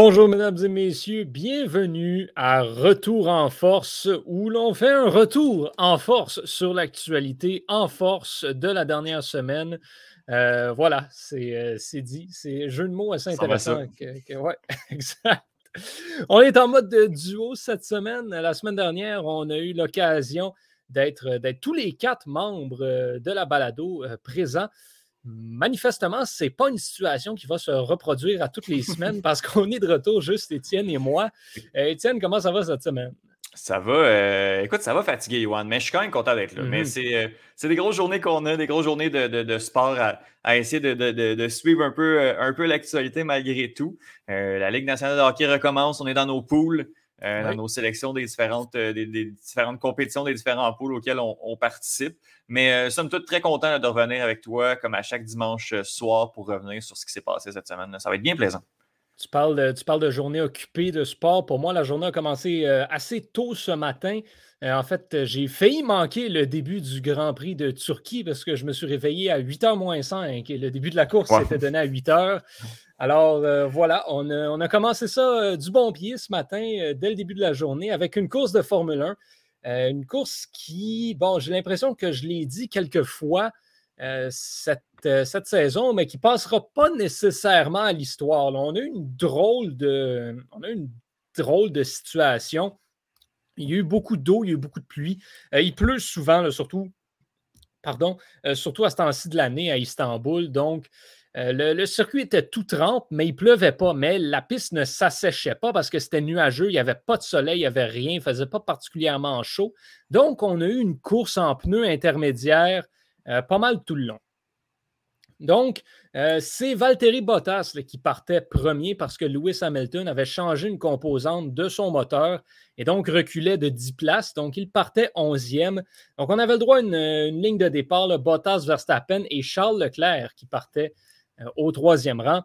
Bonjour mesdames et messieurs, bienvenue à Retour en force où l'on fait un retour en force sur l'actualité en force de la dernière semaine. Euh, voilà, euh, c'est dit. C'est jeu de mots assez intéressant. ouais, exact. On est en mode duo cette semaine. La semaine dernière, on a eu l'occasion d'être tous les quatre membres euh, de la balado présents manifestement, ce n'est pas une situation qui va se reproduire à toutes les semaines parce qu'on est de retour, juste Étienne et moi. Euh, Étienne, comment ça va cette semaine? Ça va, euh, écoute, ça va fatiguer, Yohan, mais je suis quand même content d'être là. Mais mm-hmm. euh, c'est des grosses journées qu'on a, des grosses journées de, sport à, essayer de, suivre un peu, un peu l'actualité malgré tout. la Ligue nationale de hockey recommence, on est dans nos poules. Dans nos sélections des différentes, des, différentes compétitions, des différents poules auxquelles on participe. Mais euh, sommes tous très contents de revenir avec toi, comme à chaque dimanche euh, soir, pour revenir sur ce qui s'est passé cette semaine. Ça va être bien plaisant. Tu parles, de, tu parles de journée occupée de sport. Pour moi, la journée a commencé euh, assez tôt ce matin. en fait, j'ai failli manquer le début du Grand Prix de Turquie parce que je me suis réveillé à 8h moins 5 et le début de la course s'était donné à 8h. Alors voilà, on a, on a, commencé ça du bon pied ce matin, dès le début de la journée, avec une course de Formule 1. Euh, une course qui, bon, j'ai l'impression que je l'ai dit quelques fois euh, euh, cette, saison, mais qui ne passera pas nécessairement à l'histoire. On a une drôle de, on a une drôle de situation. Il y a eu beaucoup d'eau, il y a eu beaucoup de pluie. il pleut souvent, surtout, pardon, surtout à ce temps-ci de l'année à Istanbul. Donc, euh, le, circuit était tout trempe, mais il ne pleuvait pas. Mais la piste ne s'asséchait pas parce que c'était nuageux, il n'y avait pas de soleil, il n'y avait rien, il ne faisait pas particulièrement chaud. Donc, on a eu une course en pneus intermédiaire euh, pas mal tout le long. Donc, euh, c'est Valtteri Bottas qui partait premier parce que Lewis Hamilton avait changé une composante de son moteur et donc reculait de 10 places. Donc, il partait 11e. Donc, on avait le droit à une, ligne de départ, Bottas, Verstappen et Charles Leclerc qui partaient euh, au troisième rang.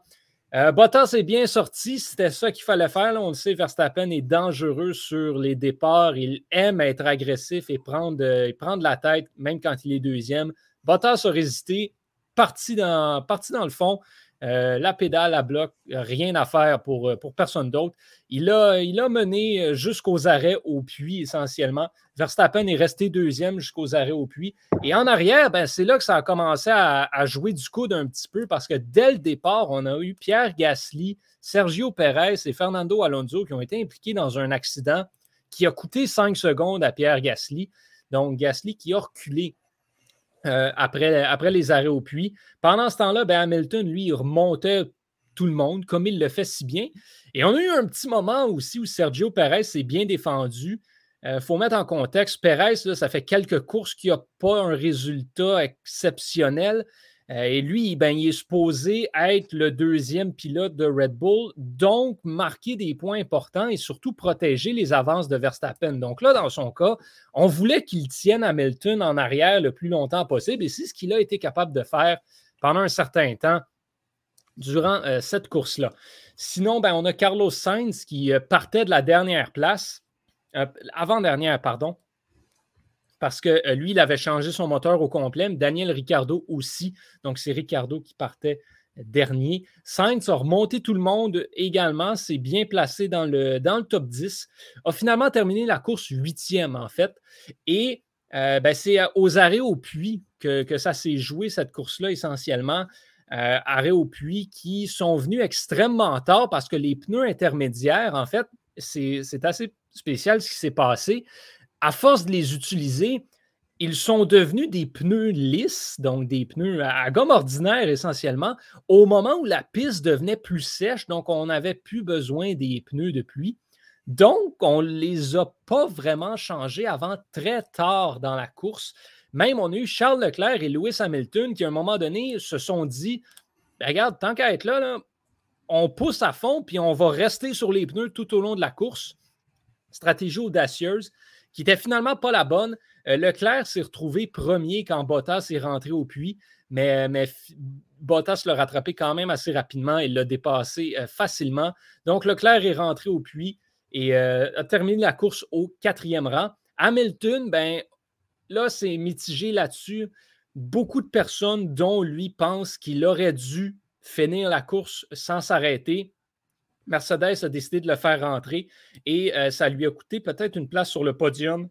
Euh, Bottas est bien sorti, c'était ça qu'il fallait faire. On le sait, Verstappen est dangereux sur les départs. Il aime être agressif et prendre, euh, prendre la tête, même quand il est deuxième. Bottas a résisté, parti dans, parti dans le fond. Euh, la pédale à bloc, rien à faire pour, euh, pour personne d'autre. Il a, mené euh, jusqu'aux arrêts au puits essentiellement. Verstappen est resté deuxième jusqu'aux arrêts au puits. Et en arrière, ben, c'est là que ça a commencé à, jouer du coude un petit peu parce que dès le départ, on a eu Pierre Gasly, Sergio Perez et Fernando Alonso qui ont été impliqués dans un accident qui a coûté cinq secondes à Pierre Gasly. Donc, Gasly qui a reculé euh, après, les arrêts au puits. Pendant ce temps-là, ben Hamilton, lui, il remontait tout le monde, comme il le fait si bien. Et on a eu un petit moment aussi où Sergio Perez s'est bien défendu. Il euh, faut mettre en contexte, Perez, ça fait quelques courses qu'il n'a pas un résultat exceptionnel. Euh, et lui, ben, il est supposé être le deuxième pilote de Red Bull, donc marquer des points importants et surtout protéger les avances de Verstappen. Donc là, dans son cas, on voulait qu'il tienne Hamilton en arrière le plus longtemps possible et c'est ce qu'il a été capable de faire pendant un certain temps durant euh, cette course-là. Sinon, ben, on a Carlos Sainz qui euh, partait de la dernière place, avant-dernière, pardon, parce que euh, lui, il avait changé son moteur au complet. Daniel Ricciardo aussi. Donc, c'est Ricciardo qui partait dernier. Sainz a remonté tout le monde également, s'est bien placé dans le, dans le top 10, a finalement terminé la course huitième en fait. Et euh, ben, c'est euh, aux arrêts au puits que, ça s'est joué, cette course-là essentiellement. arrêts au puits qui sont venus extrêmement tard parce que les pneus intermédiaires, en fait, c'est assez spécial ce qui s'est passé à force de les utiliser, ils sont devenus des pneus lisses, donc des pneus à gomme ordinaire essentiellement, au moment où la piste devenait plus sèche, donc on n'avait plus besoin des pneus de pluie. Donc, on ne les a pas vraiment changés avant très tard dans la course. Même, on a eu Charles Leclerc et Lewis Hamilton qui, à un moment donné, se sont dit ben, Regarde, tant qu'à être là, là, on pousse à fond, puis on va rester sur les pneus tout au long de la course. Stratégie audacieuse qui n'était finalement pas la bonne. Euh, Leclerc s'est retrouvé premier quand Bottas est rentré au puits, mais, Bottas l'a rattrapé quand même assez rapidement et l'a dépassé euh, facilement. Donc Leclerc est rentré au puits et euh, a terminé la course au quatrième rang. Hamilton, ben là, c'est mitigé là-dessus. Beaucoup de personnes, dont lui, pensent qu'il aurait dû finir la course sans s'arrêter. Mercedes a décidé de le faire rentrer et euh, ça lui a coûté peut-être une place sur le podium.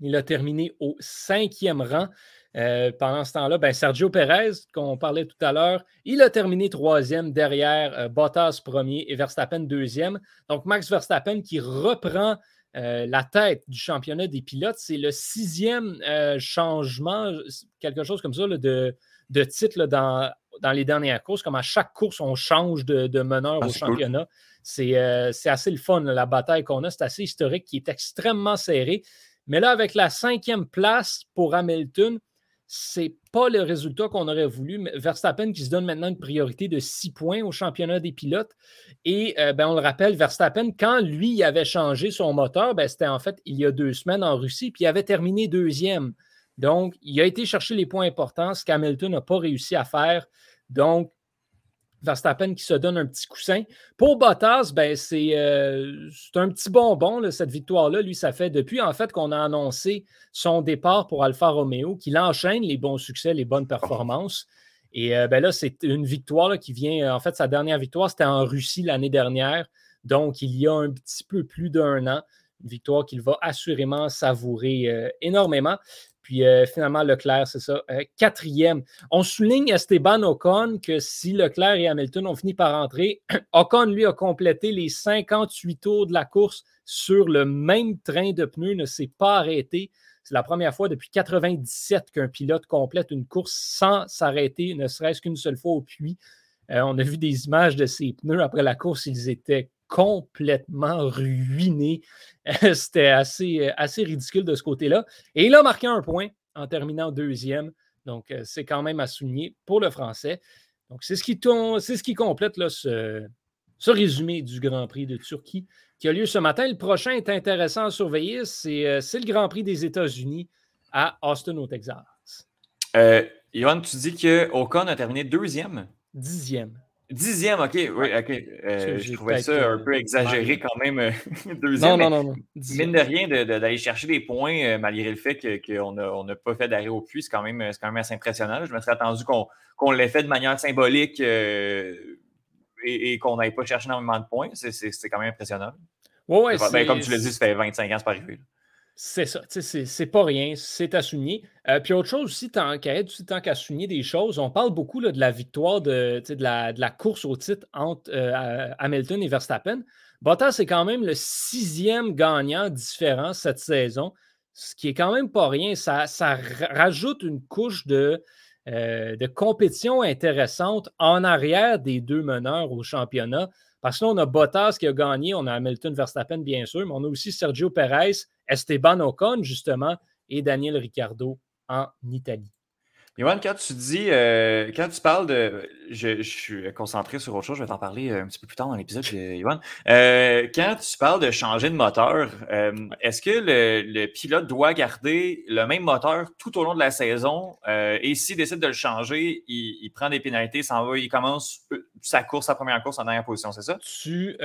Il a terminé au cinquième rang. Euh, pendant ce temps-là, ben, Sergio Perez, qu'on parlait tout à l'heure, il a terminé troisième derrière euh, Bottas premier et Verstappen deuxième. Donc, Max Verstappen qui reprend la tête du championnat des pilotes. C'est le sixième changement, quelque chose comme ça, de, titre dans, dans, les dernières courses. Comme à chaque course, on change de, meneur ah, au championnat. C'est assez le fun, la bataille qu'on a. C'est assez historique, qui est extrêmement serré. Mais là, avec la cinquième place pour Hamilton, c'est pas le résultat qu'on aurait voulu. Verstappen qui se donne maintenant une priorité de six points au championnat des pilotes. Et euh, ben, on le rappelle, Verstappen, quand lui avait changé son moteur, ben, c'était en fait il y a deux semaines en Russie, puis il avait terminé deuxième. Donc, il a été chercher les points importants, ce qu'Hamilton n'a pas réussi à faire. Donc, Verstappen qui se donne un petit coussin. Pour Bottas, ben, c'est euh, un petit bonbon, cette victoire-là. Lui, ça fait depuis en fait qu'on a annoncé son départ pour Alfa Romeo, qu'il enchaîne les bons succès, les bonnes performances. Et euh, ben là, c'est une victoire qui vient. En fait, sa dernière victoire, c'était en Russie l'année dernière. Donc, il y a un petit peu plus d'un an. Une victoire qu'il va assurément savourer euh, énormément. Puis euh, finalement, Leclerc, c'est ça, euh, quatrième. On souligne Esteban Ocon que si Leclerc et Hamilton ont fini par rentrer, Ocon, lui, a complété les 58 tours de la course sur le même train de pneus, ne s'est pas arrêté. C'est la première fois depuis 97 qu'un pilote complète une course sans s'arrêter, ne serait-ce qu'une seule fois au puits. Euh, on a vu des images de ses pneus après la course, ils étaient complètement ruinés. C'était assez, assez ridicule de ce côté-là. Et il a marqué un point en terminant deuxième. Donc, euh, c'est quand même à souligner pour le français. Donc, c'est ce qui, ce qui complète là, ce, ce, résumé du Grand Prix de Turquie qui a lieu ce matin. Le prochain est intéressant à surveiller. C'est euh, le Grand Prix des États-Unis à Austin, au Texas. Euh, tu dis que Ocon a terminé deuxième? Dixième. Dixième, ok, oui, ok. Euh, je trouvais ça un peu exagéré quand même. Euh, deuxième. Non, non, non, non. Mine de rien, d'aller chercher des points, euh, malgré le fait qu'on n'a on pas fait d'arrêt au puits, c'est quand, même, quand même assez impressionnant. Je me serais attendu qu'on l'ait fait de manière symbolique et, qu'on n'aille pas chercher énormément de points. C'est quand même impressionnant. Ouais, ben, comme tu l'as dit, ça fait 25 ans, c'est pas arrivé. C'est ça, c'est pas rien, c'est à souligner. Euh, puis autre chose aussi, tant qu'à tant qu'à souligner des choses, on parle beaucoup de la victoire de, de, la, de, la, course au titre entre euh, Hamilton et Verstappen. Bottas est quand même le sixième gagnant différent cette saison, ce qui est quand même pas rien. Ça, ça rajoute une couche de, euh, de compétition intéressante en arrière des deux meneurs au championnat. Parce que là, on a Bottas qui a gagné, on a Hamilton Verstappen, bien sûr, mais on a aussi Sergio Perez, Esteban Ocon, justement, et Daniel Ricciardo en Italie. Yoann, quand tu dis, euh, quand tu parles de. Je, suis concentré sur autre chose, je vais t'en parler un petit peu plus tard dans l'épisode, Yoann. Euh, quand tu parles de changer de moteur, euh, est-ce que le, pilote doit garder le même moteur tout au long de la saison et s'il décide de le changer, il, prend des pénalités, s'en va, il commence sa course, sa première course en dernière position, c'est ça? Tu,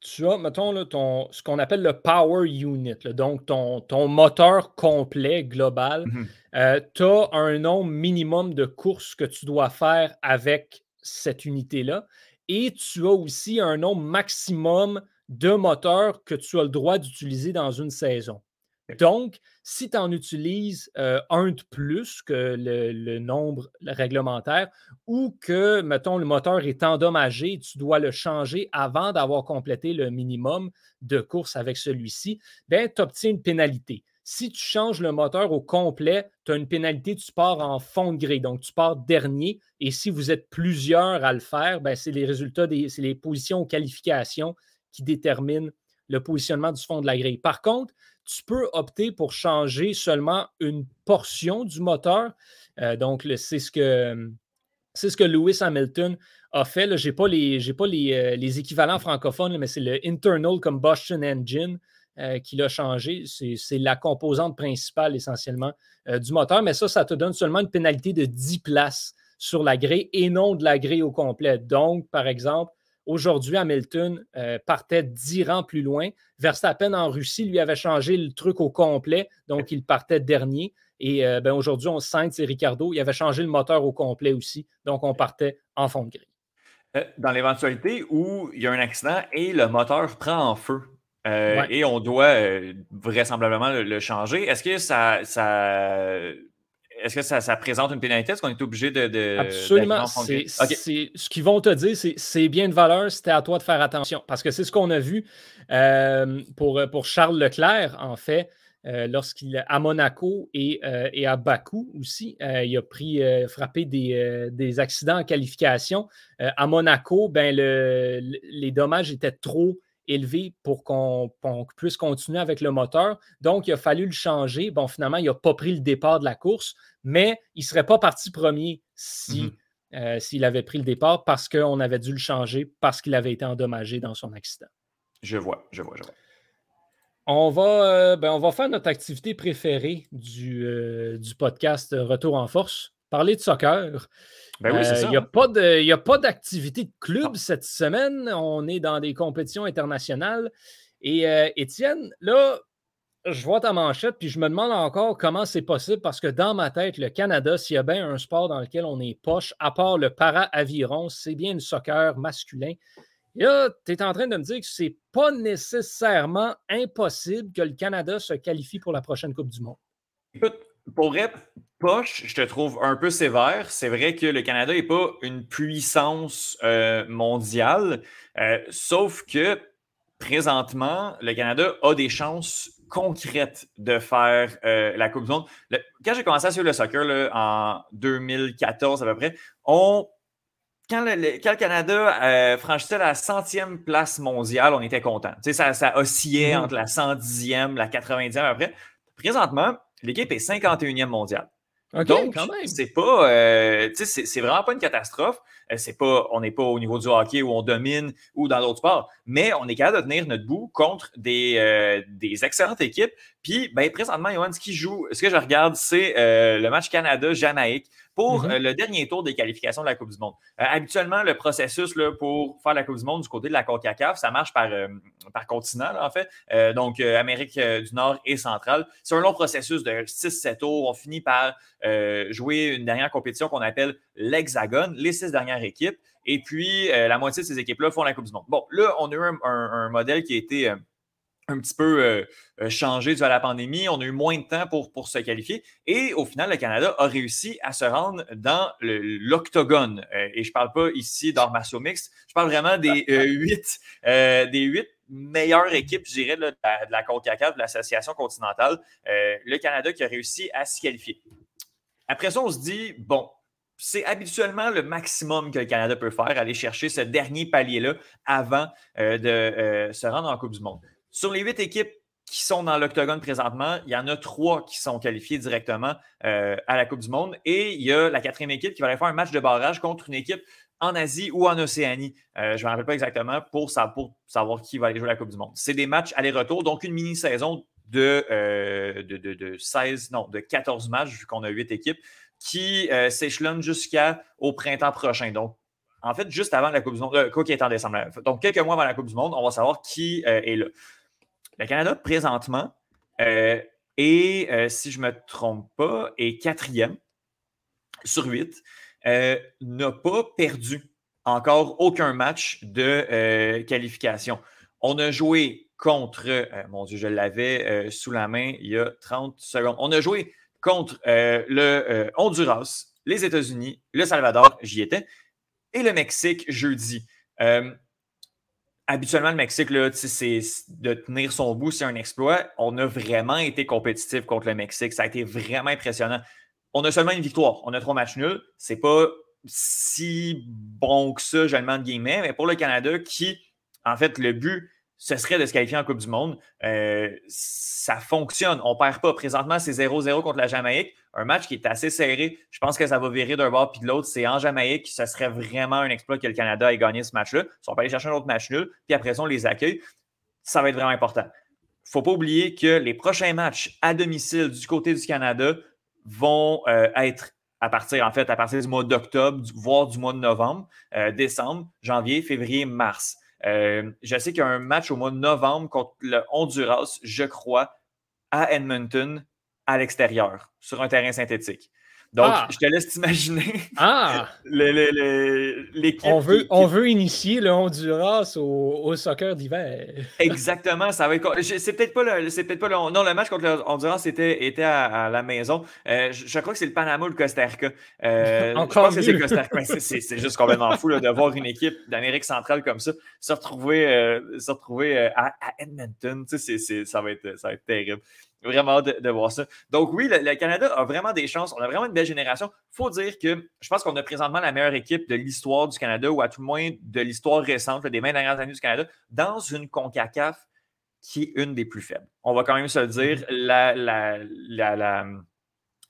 tu as, mettons, ton, ce qu'on appelle le power unit, donc ton, ton moteur complet global. Mm-hmm. Euh, tu as un nombre minimum de courses que tu dois faire avec cette unité-là. Et tu as aussi un nombre maximum de moteurs que tu as le droit d'utiliser dans une saison. Donc, si tu en utilises euh, un de plus que le, nombre réglementaire ou que, mettons, le moteur est endommagé, tu dois le changer avant d'avoir complété le minimum de courses avec celui-ci, ben, tu obtiens une pénalité. Si tu changes le moteur au complet, tu as une pénalité, tu pars en fond de grille. Donc, tu pars dernier. Et si vous êtes plusieurs à le faire, ben, c'est les résultats, c'est les positions aux qualifications qui déterminent le positionnement du fond de la grille. Par contre, tu peux opter pour changer seulement une portion du moteur. Euh, donc, c'est ce que. C'est ce que Lewis Hamilton a fait. Je n'ai pas, les, pas euh, les, équivalents francophones, mais c'est le Internal Combustion Engine. Euh, qui l'a changé. C'est la composante principale essentiellement euh, du moteur, mais ça, ça te donne seulement une pénalité de 10 places sur la grille et non de la grille au complet. Donc, par exemple, Aujourd'hui, Hamilton partait 10 rangs plus loin. Verstappen en Russie lui avait changé le truc au complet, donc il partait dernier. Et ben, aujourd'hui, on sent et Ricardo, il avait changé le moteur au complet aussi, donc on partait en fond de grille. Dans l'éventualité où il y a un accident et le moteur prend en feu, euh, et on doit euh, vraisemblablement le, changer. Est-ce que ça, ça est-ce que ça, présente une pénalité? Est-ce qu'on est obligé de. Absolument. Ce qu'ils vont te dire, c'est bien de valeur, c'était à toi de faire attention. Parce que c'est ce qu'on a vu euh, pour, pour Charles Leclerc, en fait, lorsqu'il à Monaco et, et, à Bakou aussi. il a pris frappé des, des, accidents en qualification. à Monaco, ben, le, les dommages étaient trop élevé pour qu'on puisse continuer avec le moteur. Donc, il a fallu le changer. Bon, finalement, il n'a pas pris le départ de la course, mais il ne serait pas parti premier si, mhm. euh, s'il avait pris le départ parce qu'on avait dû le changer parce qu'il avait été endommagé dans son accident. Je vois, je vois, je vois. On va, euh, ben, on va faire notre activité préférée du, euh, du podcast Retour en force, parler de soccer. Ben oui, Il euh, n'y a pas d'activité de club cette semaine. On est dans des compétitions internationales. Et euh, Étienne, là, je vois ta manchette, puis je me demande encore comment c'est possible parce que dans ma tête, le Canada, s'il y a bien un sport dans lequel on est poche, à part le para-aviron, c'est bien le soccer masculin. Et là, tu es en train de me dire que c'est pas nécessairement impossible que le Canada se qualifie pour la prochaine Coupe du Monde. Écoute, pour être poche, je te trouve un peu sévère. C'est vrai que le Canada n'est pas une puissance euh, mondiale, euh, sauf que présentement, le Canada a des chances concrètes de faire euh, la Coupe du Monde. quand j'ai commencé à suivre le soccer en 2014 à peu près, on, quand, le, Canada franchissait la centième place mondiale, on était content. Ça, ça oscillait mm-hmm. entre la 110e, la 90e après. Présentement, l'équipe est 51e mondiale. Donc, c'est pas, euh, c'est vraiment pas une catastrophe. Euh, c'est pas, on n'est pas au niveau du hockey où on domine ou dans d'autres sports, mais on est capable de tenir notre bout contre des, euh, des excellentes équipes. Puis, ben, présentement, Johan, ce qui joue, ce que je regarde, c'est le match Canada-Jamaïque pour mm-hmm. le dernier tour des qualifications de la Coupe du Monde. habituellement, le processus là, pour faire la Coupe du Monde du côté de la CONCACAF, ça marche par, par continent, en fait. donc, Amérique du Nord et centrale. C'est un long processus de 6-7 tours. On finit par jouer une dernière compétition qu'on appelle l'Hexagone, les six dernières équipes. Et puis, la moitié de ces équipes-là font la Coupe du Monde. Bon, là, on a eu un, modèle qui a été un petit peu changé dû à la pandémie. On a eu moins de temps pour, se qualifier. Et au final, le Canada a réussi à se rendre dans l'octogone. et je ne parle pas ici d'art mix. Je parle vraiment des huit, des huit meilleures équipes, je dirais, de la, de la CONCACAF, de l'Association continentale. le Canada qui a réussi à se qualifier. Après ça, on se dit, bon, c'est habituellement le maximum que le Canada peut faire, aller chercher ce dernier palier-là avant euh, de euh, se rendre en Coupe du Monde. Sur les huit équipes qui sont dans l'octogone présentement, il y en a trois qui sont qualifiées directement euh, à la Coupe du Monde et il y a la quatrième équipe qui va aller faire un match de barrage contre une équipe en Asie ou en Océanie. je ne me rappelle pas exactement pour, savoir qui va aller jouer la Coupe du Monde. C'est des matchs aller-retour, donc une mini-saison de, de, 16, non, de 14 matchs, vu qu'on a 8 équipes, qui euh, s'échelonnent jusqu'au printemps prochain. Donc, en fait, juste avant la Coupe du Monde, euh, quoi qui est en décembre. Donc, quelques mois avant la Coupe du Monde, on va savoir qui euh, est là. Le Canada, présentement, et si je ne me trompe pas, est quatrième sur 8, n'a pas perdu encore aucun match de qualification. On a joué contre, euh, mon Dieu, je l'avais euh, sous la main il y a 30 secondes. On a joué contre euh, le Honduras, les États-Unis, le Salvador, j'y étais, et le Mexique jeudi. habituellement, le Mexique, là, c'est de tenir son bout, c'est un exploit. On a vraiment été compétitif contre le Mexique. Ça a été vraiment impressionnant. On a seulement une victoire. On a trois matchs nuls. C'est pas si bon que ça, je le de guillemets, mais pour le Canada, qui, en fait, le but, ce serait de se qualifier en Coupe du Monde. Euh, ça fonctionne. On ne perd pas. Présentement, c'est 0-0 contre la Jamaïque. Un match qui est assez serré. Je pense que ça va virer d'un bord puis de l'autre. C'est en Jamaïque. Ce serait vraiment un exploit que le Canada ait gagné ce match-là. Si on peut aller chercher un autre match nul, puis après ça, on les accueille. Ça va être vraiment important. Il ne faut pas oublier que les prochains matchs à domicile du côté du Canada vont euh, être à partir, en fait, à partir du mois d'octobre, voire du mois de novembre, euh, décembre, janvier, février, mars. Euh, je sais qu'il y a un match au mois de novembre contre le Honduras, je crois, à Edmonton, à l'extérieur, sur un terrain synthétique. Donc, ah! je te laisse t'imaginer ah! l'équipe. On, veut, on veut initier le Honduras au, soccer d'hiver. Exactement, ça va être. C'est peut-être pas le. C'est peut-être pas le. Non, le match contre le Honduras était, était à, la maison. Euh, je, crois que c'est le Panama ou le Costa Rica. Euh, Encore je pense que c'est Costa Rica. C'est juste complètement fou de voir une équipe d'Amérique centrale comme ça se retrouver, euh, se retrouver à, à, Edmonton. Tu sais, ça, va être, ça va être terrible. Vraiment de, voir ça. Donc, oui, le, Canada a vraiment des chances. On a vraiment une belle génération. Il faut dire que je pense qu'on a présentement la meilleure équipe de l'histoire du Canada, ou à tout le moins de l'histoire récente, des 20 dernières années du Canada, dans une CONCACAF qui est une des plus faibles. On va quand même se le dire. La, la, la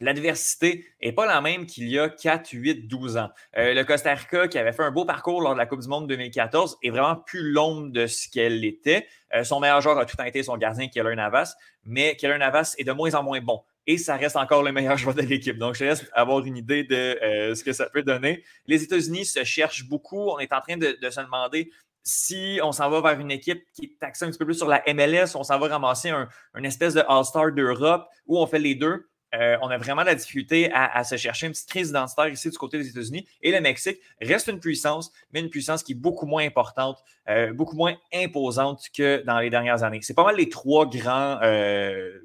L'adversité n'est pas la même qu'il y a 4, 8, 12 ans. Euh, le Costa Rica, qui avait fait un beau parcours lors de la Coupe du Monde 2014, est vraiment plus l'ombre de ce qu'elle était. Euh, son meilleur joueur a tout été son gardien, Keller Navas, mais Keller Navas est de moins en moins bon. Et ça reste encore le meilleur joueur de l'équipe. Donc, je laisse avoir une idée de euh, ce que ça peut donner. Les États-Unis se cherchent beaucoup. On est en train de, se demander si on s'en va vers une équipe qui est axée un petit peu plus sur la MLS, on s'en va ramasser un, une espèce de All-Star d'Europe où on fait les deux. Euh, on a vraiment la difficulté à, se chercher une petite crise identitaire ici du côté des États-Unis. Et le Mexique reste une puissance, mais une puissance qui est beaucoup moins importante, euh, beaucoup moins imposante que dans les dernières années. C'est pas mal les trois grands euh,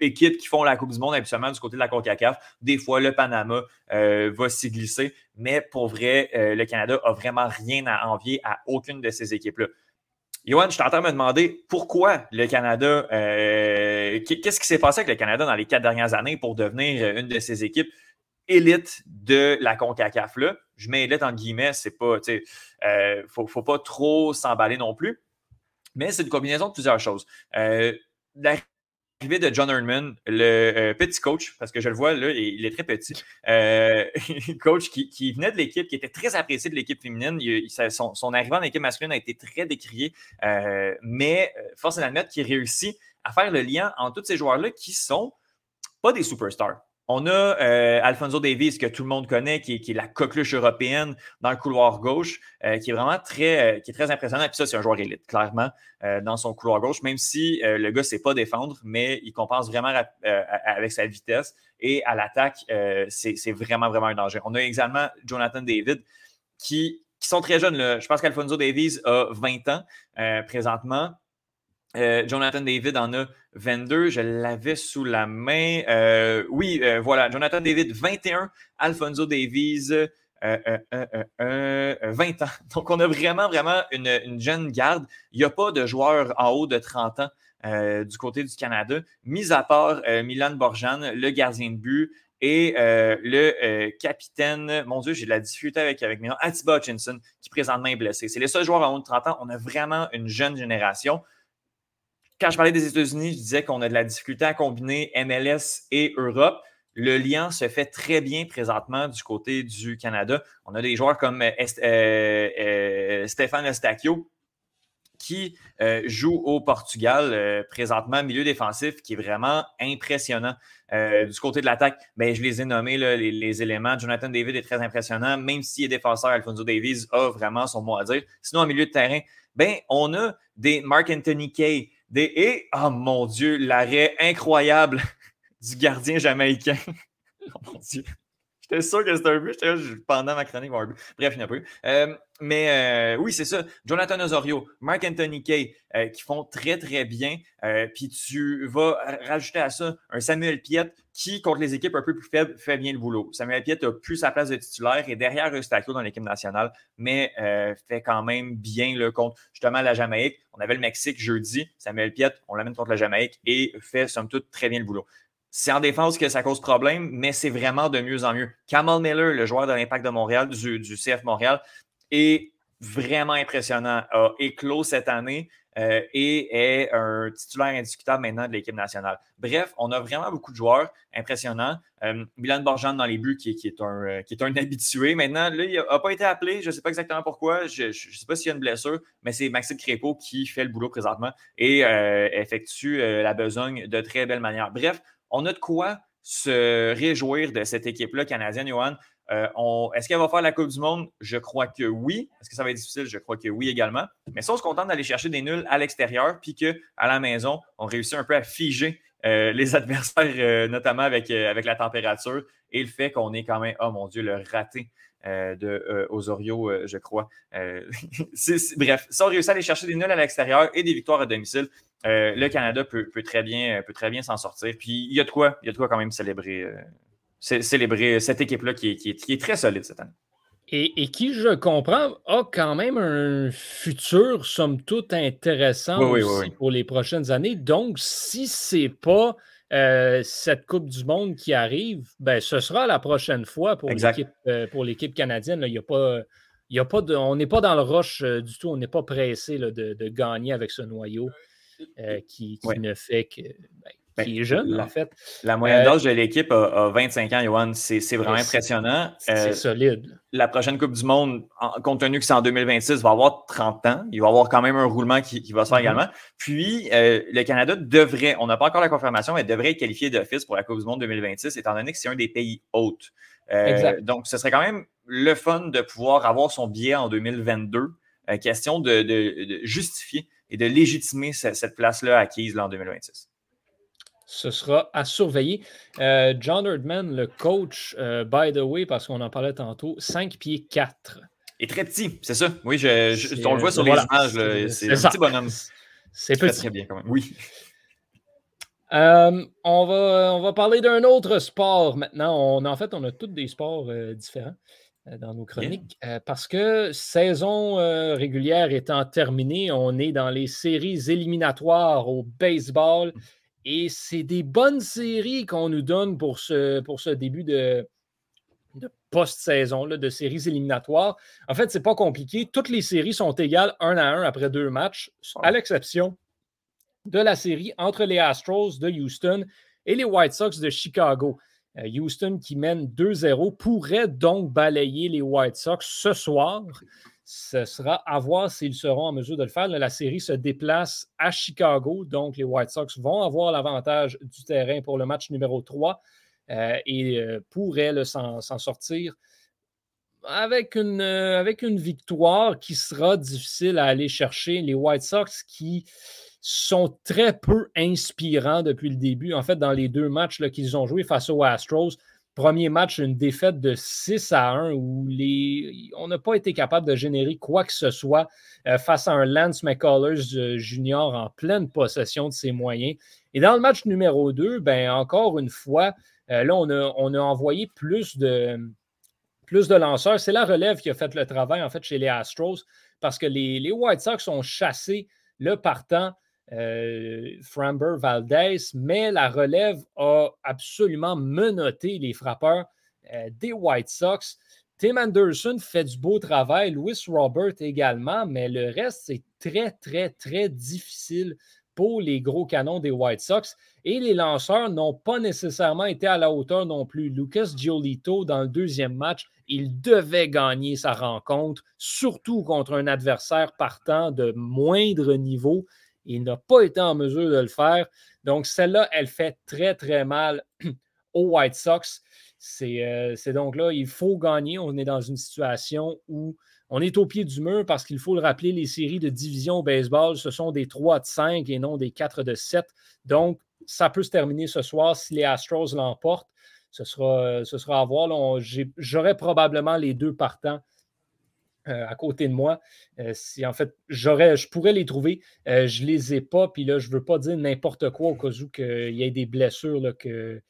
équipes qui font la Coupe du Monde habituellement du côté de la CONCACAF. Des fois, le Panama va s'y glisser, mais pour vrai, le Canada a vraiment rien à envier à aucune de ces équipes-là. Johan, je t'entends me demander pourquoi le Canada, euh, qu'est-ce qui s'est passé avec le Canada dans les quatre dernières années pour devenir euh, une de ces équipes élites de la CONCACAF là. Je mets élite en guillemets, c'est pas, tu sais, euh, faut, faut, pas trop s'emballer non plus. Mais c'est une combinaison de plusieurs choses de John Erdman, le euh, petit coach, parce que je le vois là, il, est très petit, euh, coach qui, venait de l'équipe, qui était très apprécié de l'équipe féminine. son, arrivée en équipe masculine a été très décrié, euh, mais force est d'admettre qu'il réussit à faire le lien entre tous ces joueurs-là qui sont pas des superstars. On a euh, Alfonso Davis, que tout le monde connaît, qui est, la coqueluche européenne dans le couloir gauche, euh, qui est vraiment très, euh, qui est très impressionnant. Et puis ça, c'est un joueur élite, clairement, dans son couloir gauche, même si le gars ne sait pas défendre, mais il compense vraiment avec sa vitesse. Et à l'attaque, c'est vraiment, vraiment un danger. On a également Jonathan David, qui, sont très jeunes. Je pense qu'Alfonso Davis a 20 ans présentement. Euh, Jonathan David en a 22. Je l'avais sous la main. Euh, oui, euh, voilà. Jonathan David, 21. Alfonso Davies, 20 ans. Donc, on a vraiment, vraiment une, jeune garde. Il n'y a pas de joueur en haut de 30 ans du côté du Canada, mis à part Milan Borjan, le gardien de but, et le capitaine, mon Dieu, j'ai de la difficulté avec, avec Milan, Atiba Hutchinson, qui présentement est blessé. C'est les seuls joueurs en haut de 30 ans. On a vraiment une jeune génération quand je parlais des États-Unis, je disais qu'on a de la difficulté à combiner MLS et Europe. Le lien se fait très bien présentement du côté du Canada. On a des joueurs comme euh, euh, euh, Stéphane Eustachio qui joue au Portugal présentement, milieu défensif, qui est vraiment impressionnant. du côté de l'attaque, ben, je les ai nommés, les, éléments. Jonathan David est très impressionnant, même s'il est défenseur, Alfonso Davies a vraiment son mot à dire. Sinon, en milieu de terrain, ben, on a des Mark Anthony Kay, et, oh mon Dieu, l'arrêt incroyable du gardien jamaïcain. oh mon Dieu. J'étais sûr que c'était un but. pendant ma chronique, un but. Bref, il n'y a pas eu. Euh, mais euh, oui, c'est ça. Jonathan Osorio, Mark Anthony Kay, euh, qui font très, très bien. Puis tu vas rajouter à ça un Samuel Piet qui, contre les équipes un peu plus faibles, fait bien le boulot. Samuel Piet a plus sa place de titulaire et derrière Eustachio dans l'équipe nationale, mais fait quand même bien le contre justement la Jamaïque. On avait le Mexique jeudi. Samuel Piet, on l'amène contre la Jamaïque et fait somme toute très bien le boulot. C'est en défense que ça cause problème, mais c'est vraiment de mieux en mieux. Kamal Miller, le joueur de l'Impact de Montréal, du, CF Montréal, est vraiment impressionnant, a éclos cette année euh, et est un titulaire indiscutable maintenant de l'équipe nationale. Bref, on a vraiment beaucoup de joueurs impressionnants. Euh, Milan Borjan dans les buts, qui, est, un, euh, qui est un habitué. Maintenant, là, il n'a pas été appelé. Je ne sais pas exactement pourquoi. Je ne sais pas s'il y a une blessure, mais c'est Maxime Crépeau qui fait le boulot présentement et effectue la besogne de très belle manière. Bref, on a de quoi se réjouir de cette équipe-là canadienne, Johan. Euh, est-ce qu'elle va faire la Coupe du Monde? Je crois que oui. Est-ce que ça va être difficile? Je crois que oui également. Mais si on se contente d'aller chercher des nuls à l'extérieur, puis qu'à la maison, on réussit un peu à figer euh, les adversaires, notamment avec, la température et le fait qu'on est quand même, oh mon Dieu, le raté euh, de euh, Osorio, euh, je crois. bref, si on réussit à aller chercher des nuls à l'extérieur et des victoires à domicile, le Canada peut, très bien, peut très bien s'en sortir. Puis il y a de quoi, il y a de quoi quand même célébrer, célébrer cette équipe-là qui est, très solide cette année. Et, qui, je comprends, a quand même un futur, somme toute, intéressant aussi pour les prochaines années. Donc, si c'est pas euh, cette Coupe du Monde qui arrive, ben, ce sera la prochaine fois pour l'équipe euh, canadienne. Il y a pas, il y a pas de, on n'est pas dans le rush euh, du tout, on n'est pas pressé de, de, gagner avec ce noyau qui, qui ne fait que. Ben, ben, qui est jeune, la, en fait. La moyenne d'âge de l'équipe a, 25 ans, Johan. C'est vraiment impressionnant. C'est solide. La prochaine Coupe du Monde, compte tenu que c'est en 2026, va avoir 30 ans. Il va avoir quand même un roulement qui, va se faire mm-hmm. également. Puis, le Canada devrait, on n'a pas encore la confirmation, mais devrait être qualifié d'office pour la Coupe du Monde 2026, étant donné que c'est un des pays hôtes. donc, ce serait quand même le fun de pouvoir avoir son billet en 2022. question de, justifier et de légitimer cette, cette place-là acquise là, en 2026 ce sera à surveiller. Euh, John Erdman, le coach, euh, by the way, parce qu'on en parlait tantôt, 5 pieds 4. Et très petit, c'est ça? Oui, je, on le voit sur les images. C'est un petit bonhomme. C'est petit. Très bien quand même. Oui. Euh, on, va, on va parler d'un autre sport maintenant. On, en fait, on a tous des sports différents dans nos chroniques parce que saison régulière étant terminée, on est dans les séries éliminatoires au baseball. Et c'est des bonnes séries qu'on nous donne pour ce, pour ce début de, post-saison, de séries éliminatoires. En fait, c'est pas compliqué. Toutes les séries sont égales un à un après deux matchs, à l'exception de la série entre les Astros de Houston et les White Sox de Chicago. Euh, Houston, qui mène 2-0, pourrait donc balayer les White Sox ce soir ce sera à voir s'ils seront en mesure de le faire. La série se déplace à Chicago, donc les White Sox vont avoir l'avantage du terrain pour le match numéro 3 euh, et euh, pourraient s'en sortir euh, avec une victoire qui sera difficile à aller chercher. Les White Sox qui sont très peu inspirants depuis le début. En fait, dans les deux matchs qu'ils ont joués face aux Astros, Premier match, une défaite de 6 à 1 où on n'a pas été capable de générer quoi que ce soit euh, face à un Lance McCullers euh, junior en pleine possession de ses moyens. Et dans le match numéro 2, ben, encore une fois, euh, là, on a, envoyé plus de, plus de lanceurs. C'est la relève qui a fait le travail, en fait, chez les Astros, parce que les, les White Sox ont chassé le partant euh, Framber Valdez, mais la relève a absolument menotté les frappeurs euh, des White Sox. Tim Anderson fait du beau travail, Louis Robert également, mais le reste, c'est très, très, très difficile pour les gros canons des White Sox. Et les lanceurs n'ont pas nécessairement été à la hauteur non plus. Lucas Giolito, dans le deuxième match, il devait gagner sa rencontre, surtout contre un adversaire partant de moindre niveau. Il n'a pas été en mesure de le faire. Donc, celle-là, elle fait très, très mal aux White Sox. Euh, c'est donc là, il faut gagner. On est dans une situation où on est au pied du mur parce qu'il faut le rappeler, les séries de division au baseball, ce sont des 3 de 5 et non des 4 de 7. Donc, ça peut se terminer ce soir si les Astros l'emportent. Ce sera, à voir. J'aurais probablement les deux partants à côté de moi. Euh, si en fait, j'aurais, je pourrais les trouver. Euh, je ne les ai pas. Puis là, je ne veux pas dire n'importe quoi au cas où il y ait des blessures là, que,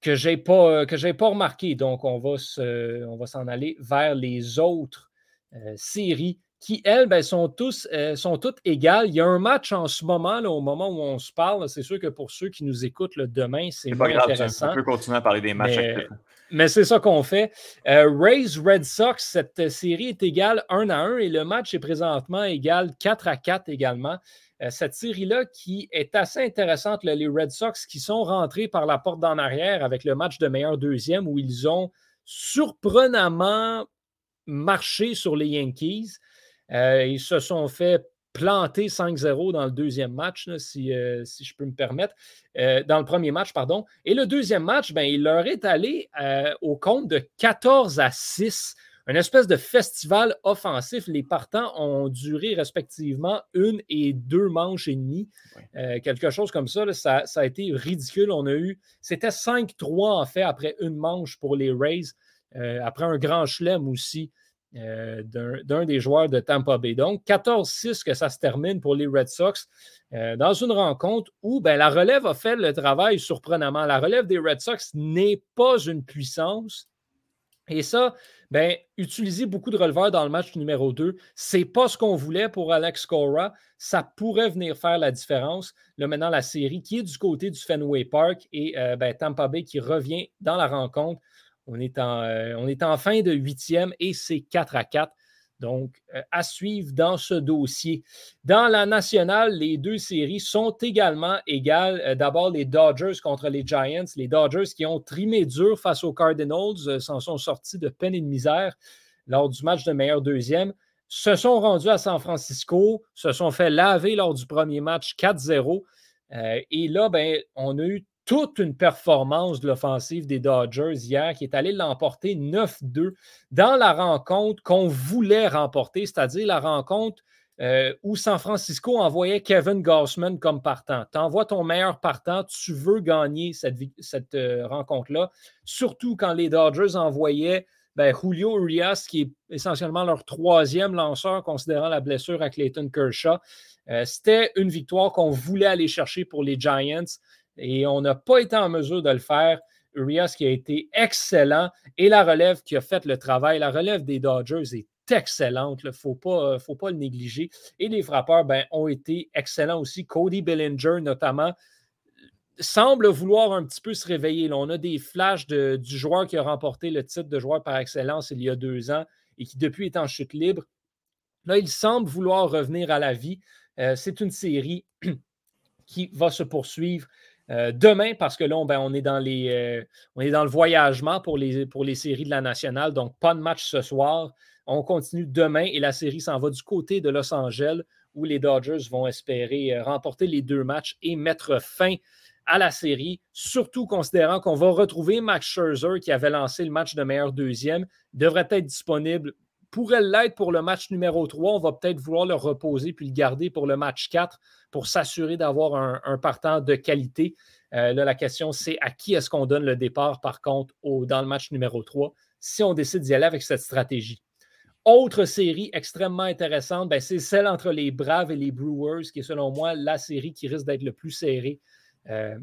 que je n'ai pas, que pas remarqué. Donc, on va, on va s'en aller vers les autres séries qui, elles, ben, sont, tous, sont toutes égales. Il y a un match en ce moment, là, au moment où on se parle. C'est sûr que pour ceux qui nous écoutent demain, c'est moins intéressant. On peut continuer à parler des matchs. Mais c'est ça qu'on fait. Euh, Rays Red Sox, cette série est égale 1 à 1 et le match est présentement égal 4 à 4 également. Euh, cette série-là qui est assez intéressante, les Red Sox qui sont rentrés par la porte d'en arrière avec le match de meilleur deuxième où ils ont surprenamment marché sur les Yankees. Euh, ils se sont fait planté 5-0 dans le deuxième match, si, si, je peux me permettre, dans le premier match, pardon. Et le deuxième match, ben, il leur est allé au compte de 14 à 6 une espèce de festival offensif. Les partants ont duré respectivement une et deux manches et demie. Euh, quelque chose comme ça, ça, a été ridicule. On a eu, c'était 5-3 en fait après une manche pour les Rays, euh, après un grand chelem aussi euh, d'un des joueurs de Tampa Bay. Donc 14-6 que ça se termine pour les Red Sox dans une rencontre où ben, la relève a fait le travail surprenamment. La relève des Red Sox n'est pas une puissance. Et ça, ben, utiliser beaucoup de releveurs dans le match numéro 2, c'est pas ce qu'on voulait pour Alex Cora. Ça pourrait venir faire la différence. Maintenant, la série qui est du côté du Fenway Park et euh, ben, Tampa Bay qui revient dans la rencontre. On est en, euh, on est en fin de huitième et c'est 4 à 4. Donc, euh, à suivre dans ce dossier. Dans la nationale, les deux séries sont également égales. Euh, d'abord, les Dodgers contre les Giants. Les Dodgers qui ont trimé dur face aux Cardinals s'en sont sortis de peine et de misère lors du match de meilleur deuxième. Se sont rendus à San Francisco, se sont fait laver lors du premier match 4-0. et là, ben, on a eu toute une performance de l'offensive des Dodgers hier qui est allé l'emporter 9-2 dans la rencontre qu'on voulait remporter, c'est-à-dire la rencontre euh, où San Francisco envoyait Kevin Gossman comme partant. Tu envoies ton meilleur partant, tu veux gagner cette, euh, rencontre-là, surtout quand les Dodgers envoyaient ben, Julio Urias, qui est essentiellement leur troisième lanceur, considérant la blessure à Clayton Kershaw. Euh, c'était une victoire qu'on voulait aller chercher pour les Giants et on n'a pas été en mesure de le faire. Urias qui a été excellent et la relève qui a fait le travail. La relève des Dodgers est excellente. Il ne faut pas, faut pas le négliger. Et les frappeurs ben, ont été excellents aussi. Cody Bellinger, notamment, semble vouloir un petit peu se réveiller. on a des flashs du joueur qui a remporté le titre de joueur par excellence il y a deux ans et qui depuis est en chute libre. Là, il semble vouloir revenir à la vie. Euh, c'est une série qui va se poursuivre. Euh, demain, parce que là, ben, on, est dans les, euh, est dans le voyagement pour les, pour les séries de la nationale, donc pas de match ce soir. On continue demain et la série s'en va du côté de Los Angeles où les Dodgers vont espérer euh, remporter les deux matchs et mettre fin à la série, surtout considérant qu'on va retrouver Max Scherzer qui avait lancé le match de meilleur deuxième, devrait être disponible pourrait l'être pour le match numéro 3. On va peut-être vouloir le reposer puis le garder pour le match 4 pour s'assurer d'avoir un, partant de qualité. Euh, là, la question, c'est à qui est-ce qu'on donne le départ, par contre, dans le match numéro 3, si on décide d'y aller avec cette stratégie? Autre série extrêmement intéressante, ben, c'est celle entre les Braves et les Brewers, qui est selon moi la série qui risque d'être le plus serrée euh,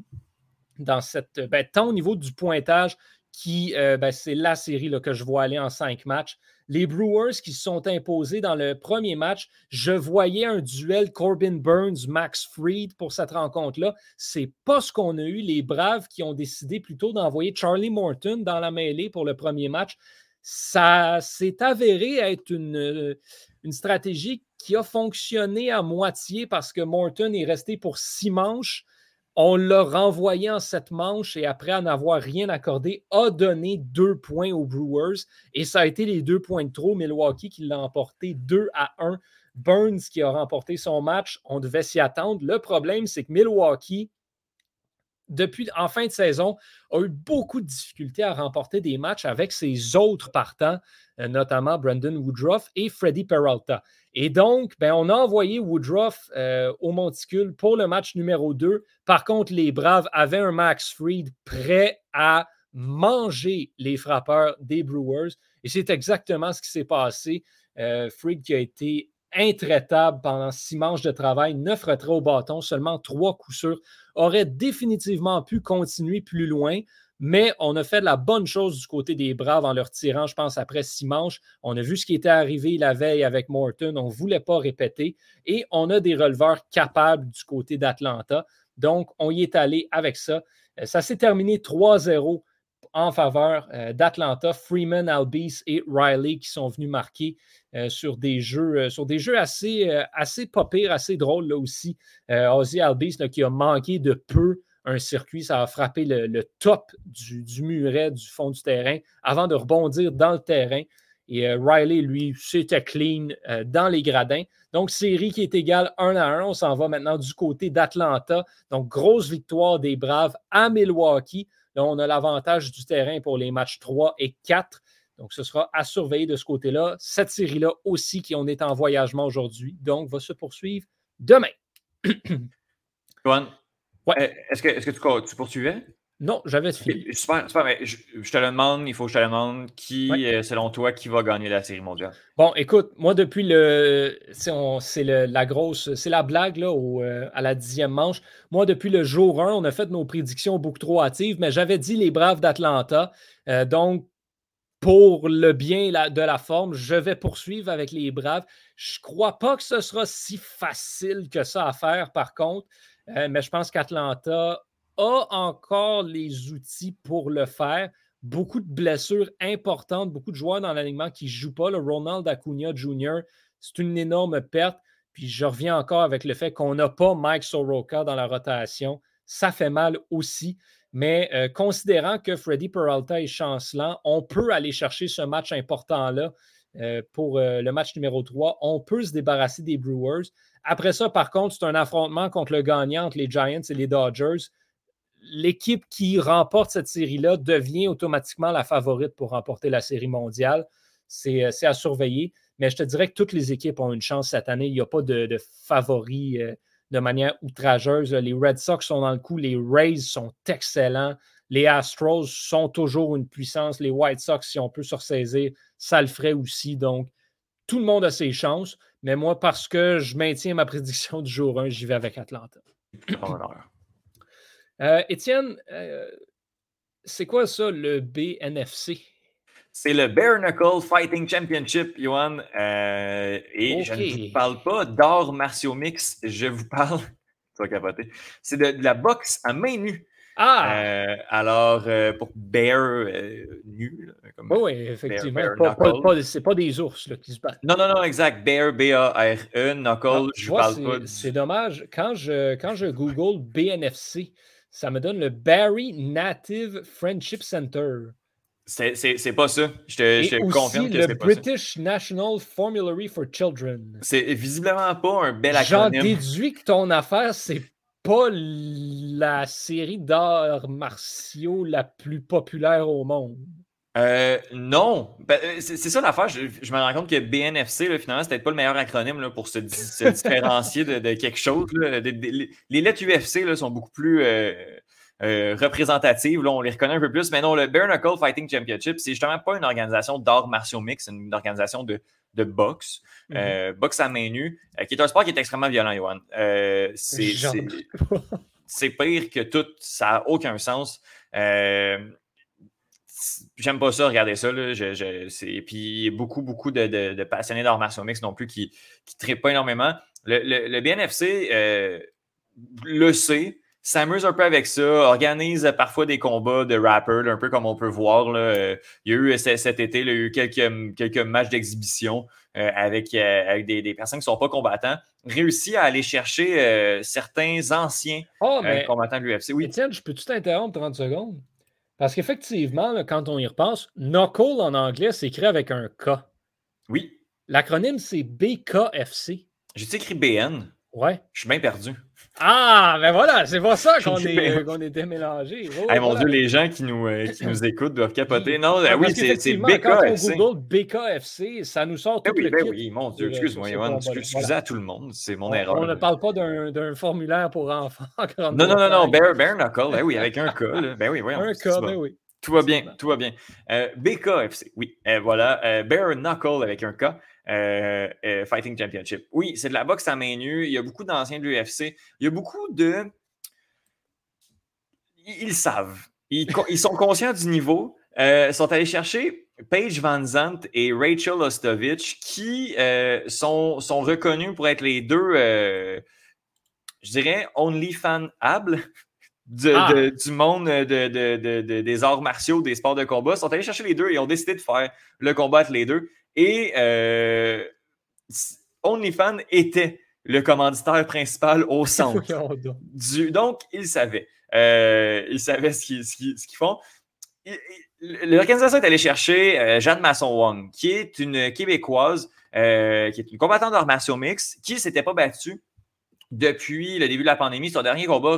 dans cette. Ben, tant au niveau du pointage, qui euh, ben, c'est la série que je vois aller en cinq matchs. Les Brewers qui se sont imposés dans le premier match, je voyais un duel Corbin Burns-Max Freed pour cette rencontre-là. C'est pas ce qu'on a eu. Les Braves qui ont décidé plutôt d'envoyer Charlie Morton dans la mêlée pour le premier match. Ça s'est avéré être une stratégie qui a fonctionné à moitié parce que Morton est resté pour six manches on l'a renvoyé en cette manche et après en rien accordé, a donné deux points aux Brewers. Et ça a été les deux points de trop. Milwaukee qui l'a emporté 2 à 1. Burns qui a remporté son match, on devait s'y attendre. Le problème, c'est que Milwaukee, depuis en fin de saison, a eu beaucoup de difficultés à remporter des matchs avec ses autres partants, euh, notamment Brandon Woodruff et Freddie Peralta. Et donc, ben, on a envoyé Woodruff euh, au monticule pour le match numéro 2. Par contre, les Braves avaient un Max Freed prêt à manger les frappeurs des Brewers. Et c'est exactement ce qui s'est passé. Euh, Freed qui a été intraitable pendant six manches de travail, neuf retraits au bâton, seulement trois coups sûrs, aurait définitivement pu continuer plus loin. Mais on a fait la bonne chose du côté des Braves en leur tirant, je pense, après six manches. On a vu ce qui était arrivé la veille avec Morton. On ne voulait pas répéter. Et on a des releveurs capables du côté d'Atlanta. Donc, on y est allé avec ça. Euh, ça s'est terminé 3-0 en faveur euh, d'Atlanta. Freeman, Albies et Riley qui sont venus marquer euh, sur, des jeux, sur des jeux assez, assez pas pires, assez drôles là aussi. Ozzy Albies qui a manqué de peu un circuit, ça a frappé le, top du, muret du fond du terrain avant de rebondir dans le terrain Et Riley, lui, c'était clean dans les gradins. Donc, série qui est égale 1 à 1. On s'en va maintenant du côté d'Atlanta. Donc, grosse victoire des Braves à Milwaukee. Là, on a l'avantage du terrain pour les matchs 3 et 4. Donc, ce sera à surveiller de ce côté-là. Cette série-là aussi, qui on est en voyagement aujourd'hui, donc va se poursuivre demain. ouais. est-ce que, est que tu, tu poursuivais? Non, j'avais fini. Super, super. Mais je, te le demande, il faut que je te le demande. Qui, selon toi, qui va gagner la série mondiale? Bon, écoute, moi, depuis le. C'est la grosse. C'est la blague là, euh, à la dixième manche. Moi, depuis le jour 1, on a fait nos prédictions beaucoup trop hâtives, mais j'avais dit les Braves d'Atlanta. Euh, donc, pour le bien de la forme, je vais poursuivre avec les Braves. Je ne crois pas que ce sera si facile que ça à faire, par contre, euh, mais je pense qu'Atlanta a encore les outils pour le faire. Beaucoup de blessures importantes, beaucoup de joueurs dans l'alignement qui ne jouent pas. Le Ronald Acuna Jr., c'est une énorme perte. Puis je reviens encore avec le fait qu'on n'a pas Mike Soroka dans la rotation. Ça fait mal aussi. Mais euh, considérant que Freddy Peralta est chancelant, on peut aller chercher ce match important-là euh, pour le match numéro 3. On peut se débarrasser des Brewers. Après ça, par contre, c'est un affrontement contre le gagnant entre les Giants et les Dodgers l'équipe qui remporte cette série-là devient automatiquement la favorite pour remporter la série mondiale. C'est euh, à surveiller. Mais je te dirais que toutes les équipes ont une chance cette année. Il n'y a pas de, favoris euh, de manière outrageuse. Les Red Sox sont dans le coup. Les Rays sont excellents. Les Astros sont toujours une puissance. Les White Sox, si on peut se ressaisir, ça le ferait aussi. Donc, tout le monde a ses chances. Mais moi, parce que je maintiens ma prédiction du jour 1, j'y vais avec Atlanta. Euh, Étienne, euh, c'est quoi ça, le BNFC? C'est le Bare Knuckle Fighting Championship, Johan. Euh, et je ne vous parle pas d'art martiaux mix, je vous parle. C'est de, la boxe à main nue. Ah! alors, pour bear nu. Comme oui, effectivement. c'est pas des ours qui se battent. Non, non, non, exact. Bear, B-A-R-E, knuckle, ah, je ne parle pas. C'est dommage. Quand je, quand je Google BNFC, ça me donne le Barry Native Friendship Center. C'est pas ça. Je te, je te confirme que c'est pas British National Formulary for Children. C'est visiblement pas un bel acronyme. J'en déduis que ton affaire, c'est pas la série d'arts martiaux la plus populaire au monde. Euh, non, ben, euh, c'est ça l'affaire. Je, me rends compte que BNFC, finalement, c'est peut-être pas le meilleur acronyme pour se, différencier de, quelque chose. les lettres UFC sont beaucoup plus euh, représentatives. on les reconnaît un peu plus. Mais non, le Bare Knuckle Fighting Championship, c'est justement pas une organisation d'arts martiaux mix, c'est une organisation de, boxe, mm-hmm. boxe à main nue, qui est un sport qui est extrêmement violent, Johan. c'est pire que tout, ça n'a aucun sens j'aime pas ça, regarder ça. Là. Je, puis il y a beaucoup, beaucoup de, passionnés d'arts martiaux mix non plus qui ne trippent pas énormément. Le, BNFC euh, le sait, s'amuse un peu avec ça, organise parfois des combats de rappers, un peu comme on peut voir. Là. Il y a eu cet été, il y a eu quelques, quelques matchs d'exhibition euh, avec, euh, avec des, personnes qui ne sont pas combattants. Réussit à aller chercher certains anciens oh, combattants de l'UFC. Oui. Étienne, je peux-tu t'interrompre 30 secondes? Parce qu'effectivement, quand on y repasse, knuckle en anglais s'écrit avec un K. Oui. L'acronyme, c'est BKFC. J'ai écrit BN. Ouais. Je suis bien perdu. Ah, ben voilà, c'est pas ça qu'on est, qu est, démélangé. Oh, mon Dieu, les gens qui nous, euh, qui nous écoutent doivent capoter. Non, ben oui, c'est BKFC. Quand on Google BKFC, ça nous sort ben tout oui, le ben oui, mon Dieu, excuse-moi, Yohan. Excusez à tout le monde, c'est mon erreur. On ne parle pas d'un formulaire pour enfants. non, non, non, non, Bear, Bear Knuckle, ben oui, avec un K. Ben oui, oui. Un K, ben oui. Tout va bien, tout va bien. Euh, BKFC, oui, euh, voilà. Euh, Bear Knuckle avec un K. Euh, euh, Fighting Championship. Oui, c'est de la boxe à main nue. Il y a beaucoup d'anciens de l'UFC. Il y a beaucoup de. Ils, savent. Ils, sont conscients du niveau. Euh, sont allés chercher Paige Van Zandt et Rachel Ostovich qui sont, sont reconnus pour être les deux, je dirais, only fan du, ah. du monde de, des arts martiaux, des sports de combat. Ils sont allés chercher les deux et ont décidé de faire le combat entre les deux. Et euh, OnlyFans était le commanditaire principal au centre. du, donc, ils savaient. Euh, ils savaient ce qu'ils font. l'organisation est allée chercher euh, Jeanne Masson-Wong, qui est une Québécoise, euh, qui est une combattante d'arts martiaux mix, qui ne s'était pas battue depuis le début de la pandémie. Son dernier combat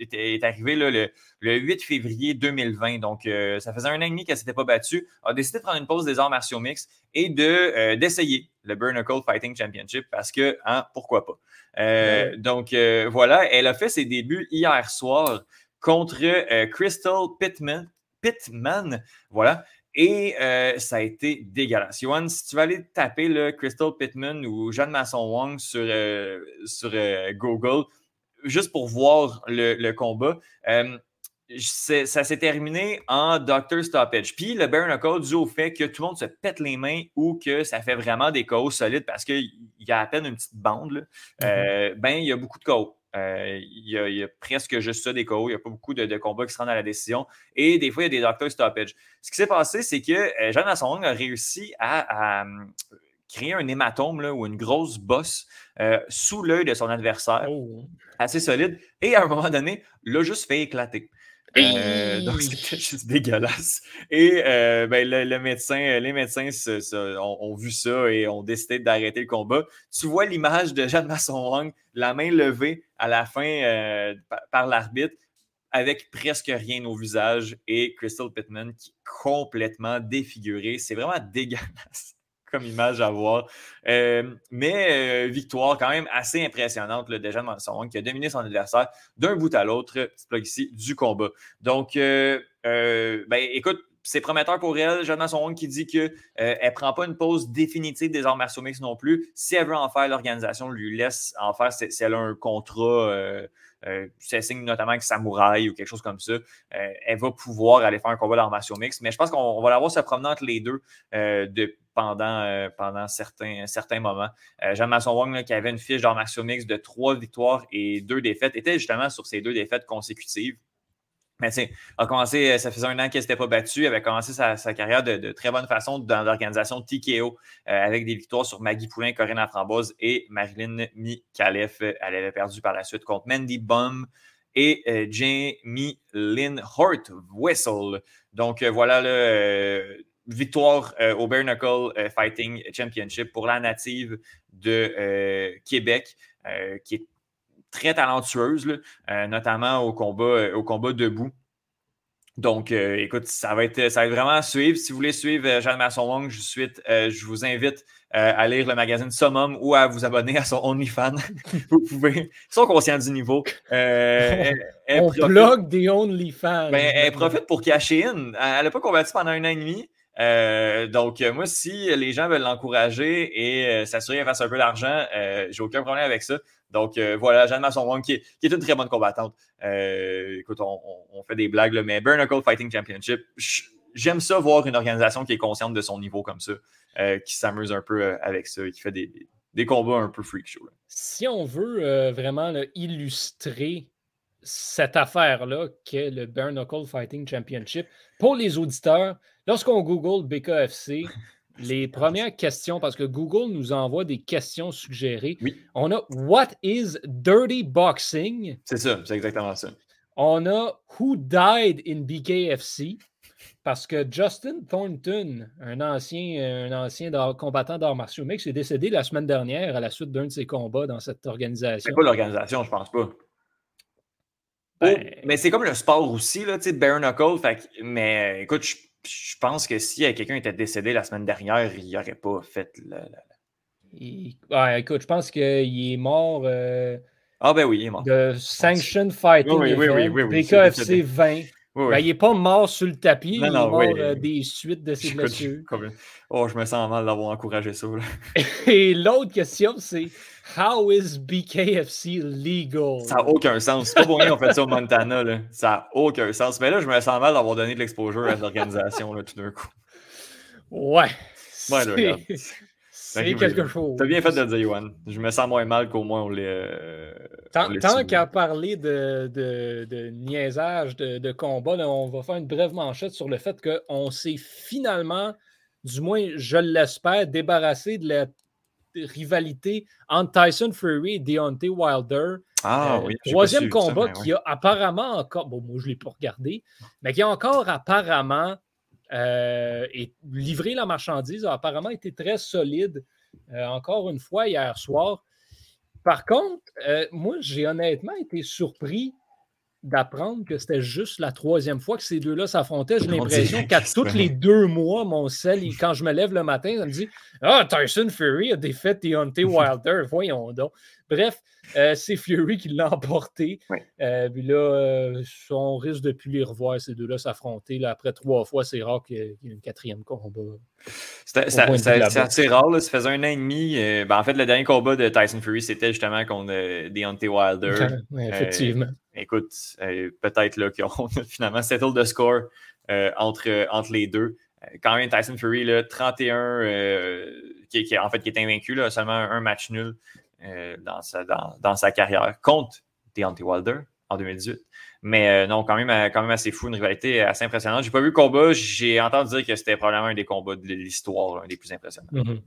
euh, est, arrivé le, 8 février 2020. Donc, ça faisait un an et demi qu'elle ne s'était pas battue. Elle a décidé de prendre une pause des arts martiaux mix et de, d'essayer le Burnacle Fighting Championship parce que, hein, pourquoi pas. Donc, voilà, elle a fait ses débuts hier soir contre euh, Crystal Pittman. Pittman, voilà. Et euh, ça a été dégueulasse. Yohan, si tu vas aller taper le Crystal Pittman ou Jeanne Masson-Wong sur, euh, sur Google, juste pour voir le, combat, ça s'est terminé en Doctor Stoppage. Puis le bare knuckle, dû au fait que tout le monde se pète les mains ou que ça fait vraiment des KO solides parce qu'il y a à peine une petite bande, mm-hmm. ben il y a beaucoup de KO. Euh, il, y a, presque juste ça des KO. Il n'y a pas beaucoup de, combats qui se rendent à la décision. Et des fois, il y a des docteurs stoppage. Ce qui s'est passé, c'est que euh, Jeanne Assong a réussi à, créer un hématome ou une grosse bosse euh, sous l'œil de son adversaire, oh. assez solide. Et à un moment donné, l'a juste fait éclater. Euh, donc, c'était juste dégueulasse. Et euh, ben, le, médecin, les médecins ont, vu ça et ont décidé d'arrêter le combat. Tu vois l'image de Jeanne Masson-Wong, la main levée à la fin par, l'arbitre, avec presque rien au visage, et Crystal Pittman qui est complètement défiguré. C'est vraiment dégueulasse comme image à voir. Euh, mais euh, victoire quand même assez impressionnante là, de Jeanne Manson qui a dominé son adversaire d'un bout à l'autre, ici, du combat. Donc, euh, ben, écoute, c'est prometteur pour elle. Jeanne Masson qui dit qu'elle ne prend pas une pause définitive des arts martiaux mix non plus. Si elle veut en faire, l'organisation lui laisse en faire si, elle a un contrat. si elle signe notamment avec Samouraï ou quelque chose comme ça, elle va pouvoir aller faire un combat d'arts martiaux mix. Mais je pense qu'on va la voir se promener entre les deux de, pendant, euh, pendant certains, certains moments. Euh, Jean-Masson Wong, qui avait une fiche martiaux mix de trois victoires et deux défaites, était justement sur ces deux défaites consécutives. Mais tu a commencé, euh, ça faisait un an qu'elle s'était pas battue, elle avait commencé sa, carrière de, très bonne façon dans l'organisation TKO avec des victoires sur Maggie Poulain, Corinne Aframboise et Marilyn Mikalev. Elle avait perdu par la suite contre Mandy Bum et Jamie Lynn Hort Whistle. Donc voilà, le victoire euh, au Bare Knuckle euh, Fighting Championship pour la native de euh, Québec, qui est très talentueuse, notamment au combat, au combat debout. Donc, écoute, ça va, être, ça va être vraiment à suivre. Si vous voulez suivre Jeanne Masson-Wong, je, je vous invite à lire le magazine Summum ou à vous abonner à son OnlyFans. vous pouvez. Ils sont conscients du niveau. On blog des OnlyFans. Ben, elle profite pour cacher in. Elle n'a pas combattu pendant un an et demi. Euh, donc, euh, moi, si les gens veulent l'encourager et euh, s'assurer qu'elle fasse un peu d'argent, j'ai aucun problème avec ça. Donc, voilà, Jeanne Masson qui, qui, est une très bonne combattante. écoute, on, fait des blagues, mais Burnacle Fighting Championship, j'aime ça voir une organisation qui est consciente de son niveau comme ça, qui s'amuse un peu avec ça et qui fait des, combats un peu freak show. Si on veut vraiment illustrer cette affaire-là qu'est le Bare Knuckle Fighting Championship. Pour les auditeurs, lorsqu'on Google BKFC, les premières questions, parce que Google nous envoie des questions suggérées, on a What is Dirty Boxing? C'est ça, c'est exactement ça. On a Who died in BKFC? Parce que Justin Thornton, un ancien, un ancien combattant d'arts martiaux mix, est décédé la semaine dernière à la suite d'un de ses combats dans cette organisation. C'est pas l'organisation, je pense pas. Ben, mais c'est comme le sport aussi, là, tu sais, bare knuckle. mais écoute, je, pense que si quelqu'un était décédé la semaine dernière, il n'aurait pas fait le. écoute, je pense qu'il est mort. Euh, ah, ben oui, il est mort. De Sanction Fighting. Oui, oui, oui, oui, BKFC 20. Ben, il n'est pas mort sur le tapis, il est mort euh, des suites de ses blessures. Oh, je me sens mal d'avoir encouragé ça. Et l'autre question, c'est How is BKFC legal? Ça n'a aucun sens. C'est pas pour rien qu'on fait ça au Montana. Là. Ça n'a aucun sens. Mais là, je me sens mal d'avoir donné de l'exposure à l'organisation tout d'un coup. Ouais. Ouais, c'est quelque chose. T'as bien fait de le dire, Yohan. Je me sens moins mal qu'au moins on les. Euh, tant, qu'à parler de, de, de, niaisage, de, de combat, on va faire une brève manchette sur le fait qu'on s'est finalement, du moins je l'espère, débarrassé de la rivalité entre Tyson Fury et Deontay Wilder. Ah oui. Troisième combat qui a apparemment encore, bon, moi je ne l'ai pas regardé, mais qui a encore apparemment livré la marchandise, a apparemment été très solide. encore une fois, hier soir. Par contre, moi, j'ai honnêtement été surpris d'apprendre que c'était juste la troisième fois que ces deux-là s'affrontaient. J'ai l'impression qu'à tous les deux mois, mon sel, quand je me lève le matin, ça me dit Ah, Tyson Fury a défait Deontay Wilder. Voyons donc. Bref, euh, c'est Fury qui l'a emporté. Euh, puis là, euh, on risque de plus les revoir, ces deux-là, s'affronter. après trois fois, c'est rare qu'il y ait une quatrième combat. C'est assez rare. Ça faisait un an et demi. Ben, en fait, le dernier combat de Tyson Fury, c'était justement contre Deontay Wilder. effectivement. Écoute, peut-être qu'on a finalement settle de score entre, entre les deux. Quand même, Tyson Fury, là, 31, qui, en fait, qui est invaincu, là, seulement un match nul. Euh, dans, sa, dans, sa carrière contre Deontay Wilder en 2018. Mais euh, non, quand même, euh, quand même assez fou, une rivalité assez impressionnante. J'ai pas vu le combat, j'ai entendu dire que c'était probablement un des combats de l'histoire, un des plus impressionnants. Mm-hmm.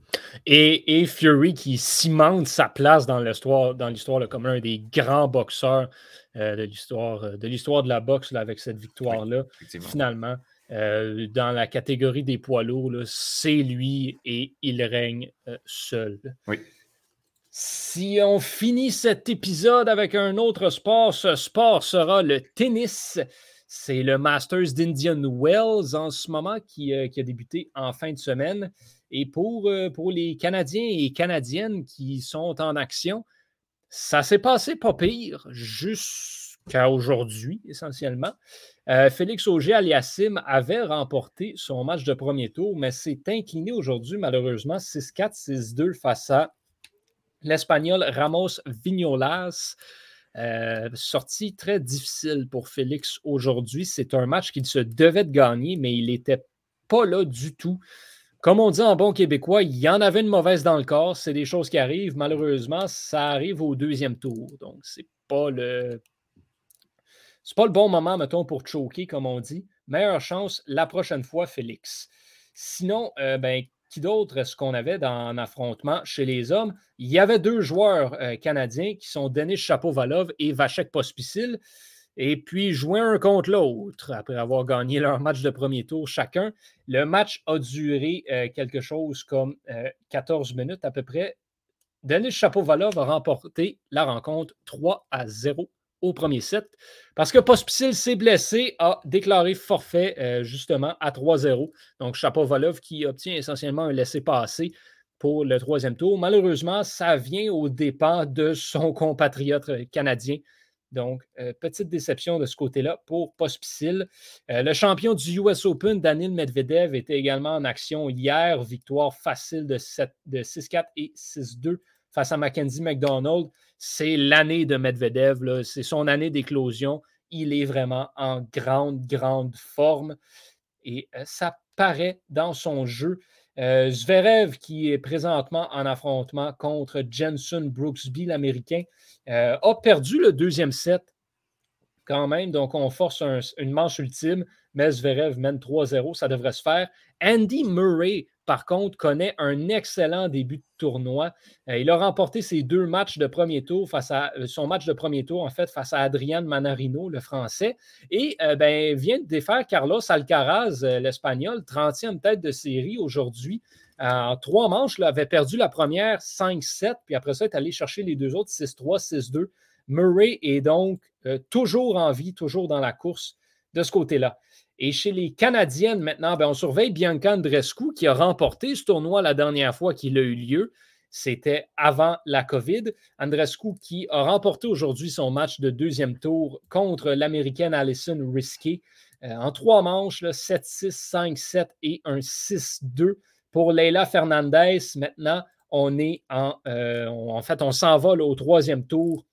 et, Fury qui cimente sa place dans l'histoire, dans l'histoire comme un des grands boxeurs de l'histoire de l'histoire de la boxe avec cette victoire-là. finalement, dans la catégorie des poids lourds, c'est lui et il règne seul. Oui. Si on finit cet épisode avec un autre sport, ce sport sera le tennis. C'est le Masters d'Indian Wells en ce moment qui, euh, a débuté en fin de semaine. Et pour, euh, pour les Canadiens et Canadiennes qui sont en action, ça s'est passé pas pire jusqu'à aujourd'hui, essentiellement. Euh, Félix Auger-Aliassime avait remporté son match de premier tour, mais s'est incliné aujourd'hui, malheureusement, 6-4, 6-2 face à l'Espagnol Ramos Vignolas. Euh, sortie très difficile pour Félix aujourd'hui. C'est un match qu'il se devait de gagner, mais il n'était pas là du tout. Comme on dit en bon québécois, il y en avait une mauvaise dans le corps. C'est des choses qui arrivent. Malheureusement, ça arrive au deuxième tour. Donc, c'est pas le. C'est pas le bon moment, mettons, pour choquer, comme on dit. Meilleure chance la prochaine fois, Félix. Sinon, euh, ben, qui d'autre est-ce qu'on avait dans un affrontement chez les hommes? Il y avait deux joueurs euh, canadiens qui sont Denis Chapovalov et Vachek Pospisil. Et puis, jouer un contre l'autre après avoir gagné leur match de premier tour chacun. Le match a duré euh, quelque chose comme 14 euh, minutes à peu près. Denis Chapovalov a remporté la rencontre 3 à 0 au premier set. Parce que Pospisil s'est blessé, a déclaré forfait euh, justement à 3-0. Donc Chapovalov qui obtient essentiellement un laissé-passer pour le troisième tour. Malheureusement, ça vient au dépens de son compatriote canadien. Donc, euh, petite déception de ce côté-là pour Pospisil. Euh, le champion du US Open, Daniel Medvedev, était également en action hier. Victoire facile de 6-4 et 6-2 face à Mackenzie McDonald c'est l'année de Medvedev, c'est son année d'éclosion. Il est vraiment en grande, grande forme et euh, ça paraît dans son jeu. Euh, Zverev, qui est présentement en affrontement contre Jensen Brooksby, l'Américain, euh, a perdu le deuxième set quand même. Donc, on force une manche ultime, mais Zverev mène 3-0. Ça devrait se faire. Andy Murray par contre, connaît un excellent début de tournoi. Euh, il a remporté ses deux matchs de premier tour face à euh, son match de premier tour, en fait, face à Adrian Manarino, le français, et euh, ben, vient de défaire Carlos Alcaraz, l'Espagnol, 30e tête de série aujourd'hui. En trois manches, il avait perdu la première 5-7, puis après ça, il est allé chercher les deux autres 6-3, 6-2. Murray est donc toujours en vie, toujours dans la course de ce côté-là. Et chez les Canadiennes, maintenant, ben, on surveille Bianca Andrescu qui a remporté ce tournoi la dernière fois qu'il a eu lieu. C'était avant la COVID. Andrescu qui a remporté aujourd'hui son match de deuxième tour contre l'Américaine Alison Risky euh, en trois manches, 7-6, 5-7 et un 6-2. Pour Leila Fernandez, maintenant, on est en, euh, en fait, on s'envole au troisième tour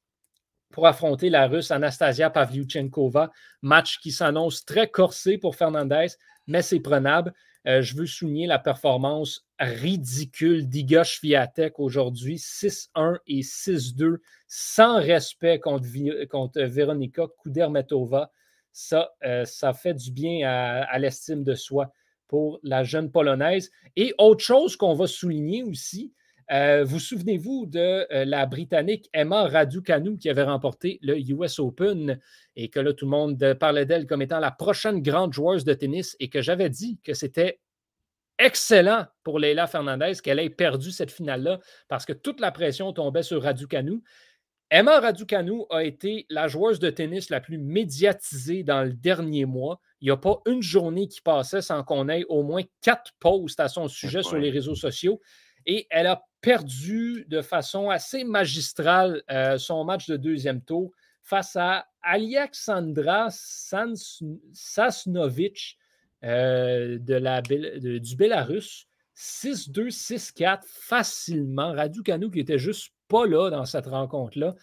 pour affronter la Russe Anastasia Pavlyuchenkova. Match qui s'annonce très corsé pour Fernandez, mais c'est prenable. Euh, je veux souligner la performance ridicule d'Iga Swiatek aujourd'hui, 6-1 et 6-2, sans respect contre, contre Veronika Kudermetova. Ça, euh, ça fait du bien à l'estime de soi pour la jeune Polonaise. Et autre chose qu'on va souligner aussi, Euh, vous souvenez-vous de euh, la Britannique Emma Raducanu qui avait remporté le US Open et que là, tout le monde parlait d'elle comme étant la prochaine grande joueuse de tennis et que j'avais dit que c'était excellent pour Leila Fernandez qu'elle ait perdu cette finale-là parce que toute la pression tombait sur Raducanu. Emma Raducanu a été la joueuse de tennis la plus médiatisée dans le dernier mois. Il n'y a pas une journée qui passait sans qu'on ait au moins quatre posts à son sujet sur les réseaux sociaux. Et elle a perdu de façon assez magistrale euh, son match de deuxième tour face à Alexandra Sasnovic euh, de la, du Bélarus. 6-2, 6-4 facilement. Raducanu qui était juste pas là dans cette rencontre-là.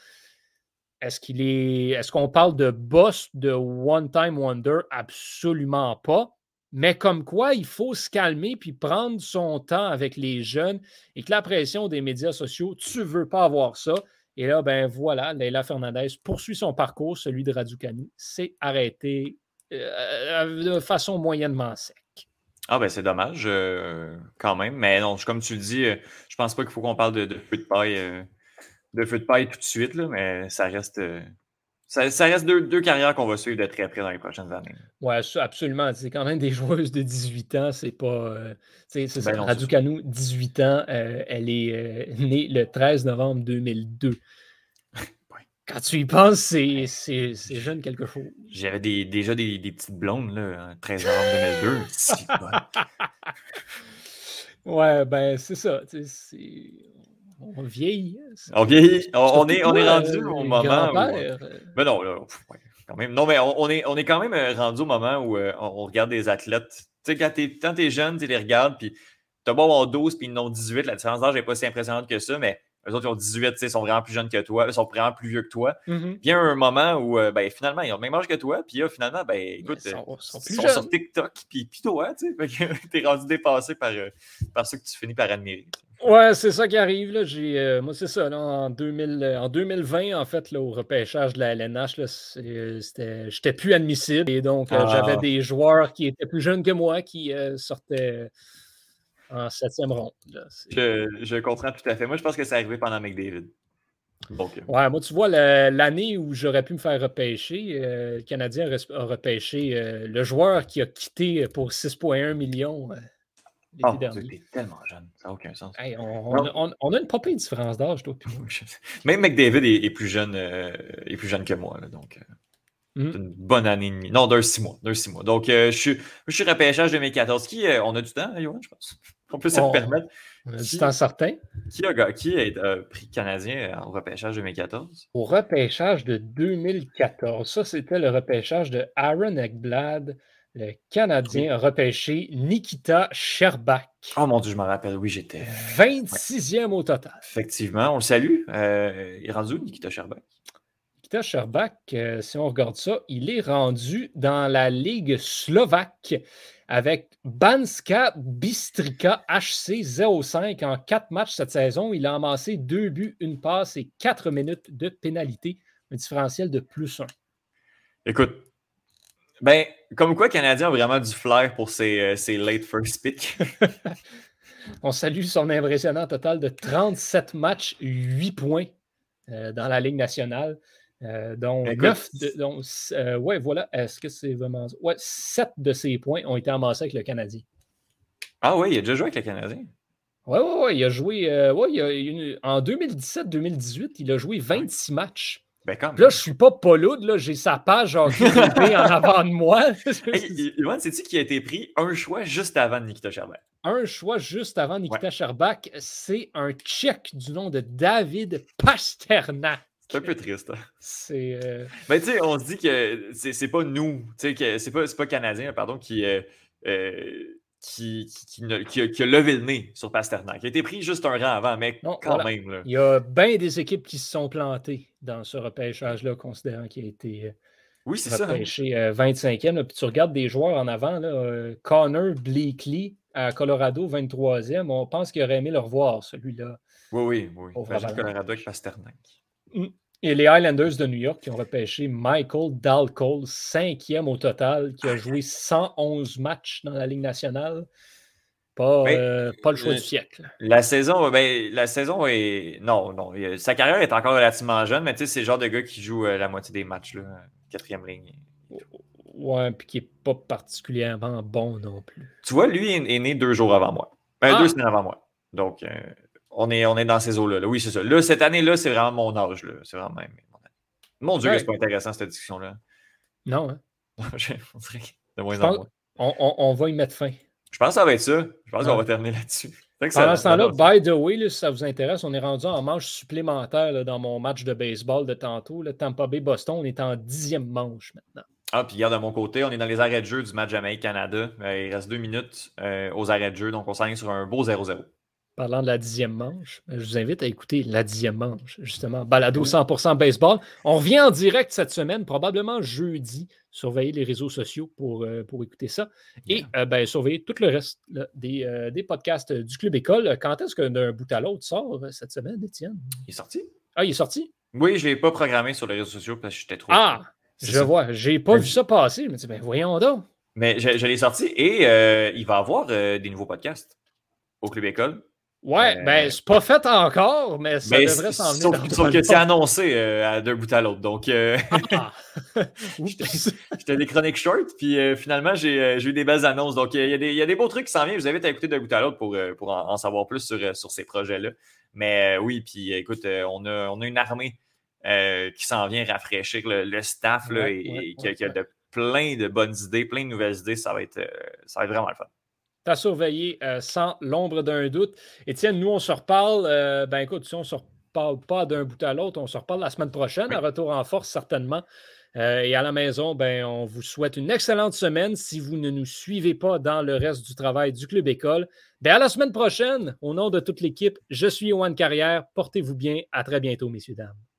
Est-ce qu'il est. Est-ce qu'on parle de boss de one-time wonder? Absolument pas. Mais comme quoi, il faut se calmer puis prendre son temps avec les jeunes et que la pression des médias sociaux, tu ne veux pas avoir ça. Et là, ben voilà, Leila Fernandez poursuit son parcours, celui de Raducanu. C'est arrêté euh, de façon moyennement sec. Ah ben c'est dommage euh, quand même. Mais non, comme tu le dis, euh, je pense pas qu'il faut qu'on parle de, feu de paille de feu de paille tout de suite, là, mais ça reste. Euh, ça, reste deux, carrières qu'on va suivre de très près dans les prochaines années. Oui, absolument. C'est quand même des joueuses de 18 ans. C'est pas. Euh, c'est ça. Ben Raducanu, 18 ans. Euh, elle est née le 13 novembre 2002. Quand tu y penses, c'est jeune quelque chose. J'avais déjà des, petites blondes, là, 13 novembre 2002. ouais, ben c'est ça. C'est on vieillit. Hein, on vieillit. On, est, on est rendu euh, au moment où. Euh, mais non, quand même. Non, mais on, est, on est quand même euh, rendu au moment où on, regarde des athlètes. Tu sais, quand t'es es jeune, tu les regardes, puis t'as beau avoir 12 puis ont 18, la différence d'âge n'est pas si impressionnante que ça, mais eux autres, ils ont 18, ils sont vraiment plus jeunes que toi, ils sont vraiment plus vieux que toi. Il y a un moment où, ben, finalement, ils ont le même âge que toi, puis là, finalement, ben, écoute, ils sont, sur TikTok, puis, puis toi, tu sais, t'es rendu dépassé par, par ceux que tu finis par admirer. Ouais, c'est ça qui arrive. Là. Euh, moi, c'est ça. en, 2000, en 2020, en fait, là, au repêchage de la LNH, je n'étais plus admissible. Et donc, euh, j'avais ah. des joueurs qui étaient plus jeunes que moi qui euh, sortaient en septième ronde. Je, je, comprends tout à fait. Moi, je pense que c'est arrivé pendant McDavid. Ouais, moi, tu vois, l'année où j'aurais pu me faire repêcher, le Canadien a repêché le joueur qui a quitté pour 6,1 millions Oh, tellement jeune, ça n'a aucun sens. on, a une pas différence d'âge, toi. Même McDavid est, plus jeune, euh, est plus jeune que moi, donc euh, mm. une bonne année et demie. Non, d'un six mois, d'un six mois. Donc, euh, je, suis, je suis repêchage 2014. Qui, on a du temps, Johan, je pense? On peut se le permettre. On a du temps certain. Qui a, qui a pris Canadien au repêchage 2014? Au repêchage de 2014. Ça, c'était le repêchage de Aaron Ekblad, le Canadien a repêché Nikita Sherbak. Oh mon Dieu, je me rappelle, oui, j'étais. 26e au total. Effectivement, on le salue. Euh, il est rendu Nikita Sherbak? Nikita Sherbak, euh, si on regarde ça, il est rendu dans la Ligue slovaque avec Banska Bistrika HC 05 en quatre matchs cette saison. Il a amassé deux buts, une passe et quatre minutes de pénalité, un différentiel de plus un. Écoute, ben, comme quoi, Canadien a vraiment du flair pour ses, euh, late first pick. On salue son impressionnant total de 37 matchs, 8 points euh, dans la Ligue nationale. Euh, dont 9 de, ouais, voilà. Est-ce que c'est vraiment. Ouais, 7 de ses points ont été amassés avec le Canadien. Ah oui, il a déjà joué avec le Canadien. Oui, oui, oui. Il a joué. ouais, il a, en 2017-2018, il a joué 26 matchs. Ben, là, je suis pas Pauloud, là, j'ai sa page en, en avant de moi. Yvan, sais-tu qui a été pris un choix juste avant Nikita Sherbak? Un choix juste avant Nikita Sherbak, c'est un tchèque du nom de David Pasternak. C'est un peu triste. Hein. C'est. Euh... Ben, tu sais, on se dit que c'est pas nous, tu sais, c'est pas, pas Canadien, pardon, qui. Euh, euh qui, qui, a, levé le nez sur Pasternak. Il a été pris juste un rang avant, mais quand même. Il y a bien des équipes qui se sont plantées dans ce repêchage-là, considérant qu'il a été oui, hein. repêché 25e. Euh, puis tu regardes des joueurs en avant, là, Connor Bleakley à Colorado, 23e. On pense qu'il aurait aimé le revoir, celui-là. Oui, oui, oui. Colorado avec Pasternak. Hum. Et les Highlanders de New York qui ont repêché Michael Dalcole, cinquième au total, qui a joué 111 matchs dans la Ligue nationale. Pas, euh, pas le choix du siècle. La saison, ben, la saison est. Non, non. Sa carrière est encore relativement jeune, mais tu sais, c'est le genre de gars qui joue la moitié des matchs, là, quatrième ligne. Ouais, puis qui n'est pas particulièrement bon non plus. Tu vois, lui est, né deux jours avant moi. Ben, Deux ah! semaines avant moi. Donc, euh, on, est, on est dans ces eaux-là. Oui, c'est ça. Là, cette année-là, c'est vraiment mon âge. C'est vraiment. Mon Dieu, c'est pas intéressant cette discussion-là. Non, hein? de moins en moins. On, va y mettre fin. Je pense que ça va être ça. Je pense qu'on va terminer là-dessus. Pendant ce temps-là, by the way, si ça vous intéresse, on est rendu en manche supplémentaire dans mon match de baseball de tantôt. Le Tampa Bay-Boston, on est en dixième manche maintenant. Ah, puis regarde, de mon côté, on est dans les arrêts de jeu du match Jamaïque-Canada. Euh, il reste deux minutes euh, aux arrêts de jeu, donc on s'aligne sur un beau 0-0. Parlant de la dixième manche, je vous invite à écouter la dixième manche, justement. Balado 100% baseball. On revient en direct cette semaine, probablement jeudi. Surveillez les réseaux sociaux pour, euh, pour écouter ça. Et ben, surveillez tout le reste des, des, podcasts du Club École. Quand est-ce que d'un bout à l'autre sort cette semaine, Étienne? Il est sorti. Ah, il est sorti? Oui, je ne l'ai pas programmé sur les réseaux sociaux parce que j'étais trop. Ah! Je vois. J'ai pas vu ça passer. Je me dis, ben voyons donc. Mais je, l'ai sorti et euh, il va y avoir euh, des nouveaux podcasts au Club École. Ouais, euh, ben c'est pas fait encore, mais ça devrait s'en venir. Sauf, sauf que c'est annoncé à d'un bout à l'autre. Donc, ah. j'étais des chroniques short, puis finalement, j'ai eu des belles annonces. Donc, il y, a des beaux trucs qui s'en viennent. Je vous invite à écouter d'un bout à l'autre pour, pour en, savoir plus sur, sur ces projets-là. Mais oui, puis écoute, on, a, on a une armée euh, qui s'en vient rafraîchir le, staff là, et, qui, a, de plein de bonnes idées, plein de nouvelles idées. Ça va être, euh, ça va être vraiment le fun. Tu surveillé euh, sans l'ombre d'un doute. Étienne, nous, on se reparle. ben écoute, si on ne se reparle pas d'un bout à l'autre, on se reparle la semaine prochaine, un retour en force certainement. et à la maison, ben, on vous souhaite une excellente semaine. Si vous ne nous suivez pas dans le reste du travail du Club École, ben à la semaine prochaine, au nom de toute l'équipe, je suis Yoann Carrière. Portez-vous bien. À très bientôt, messieurs, dames.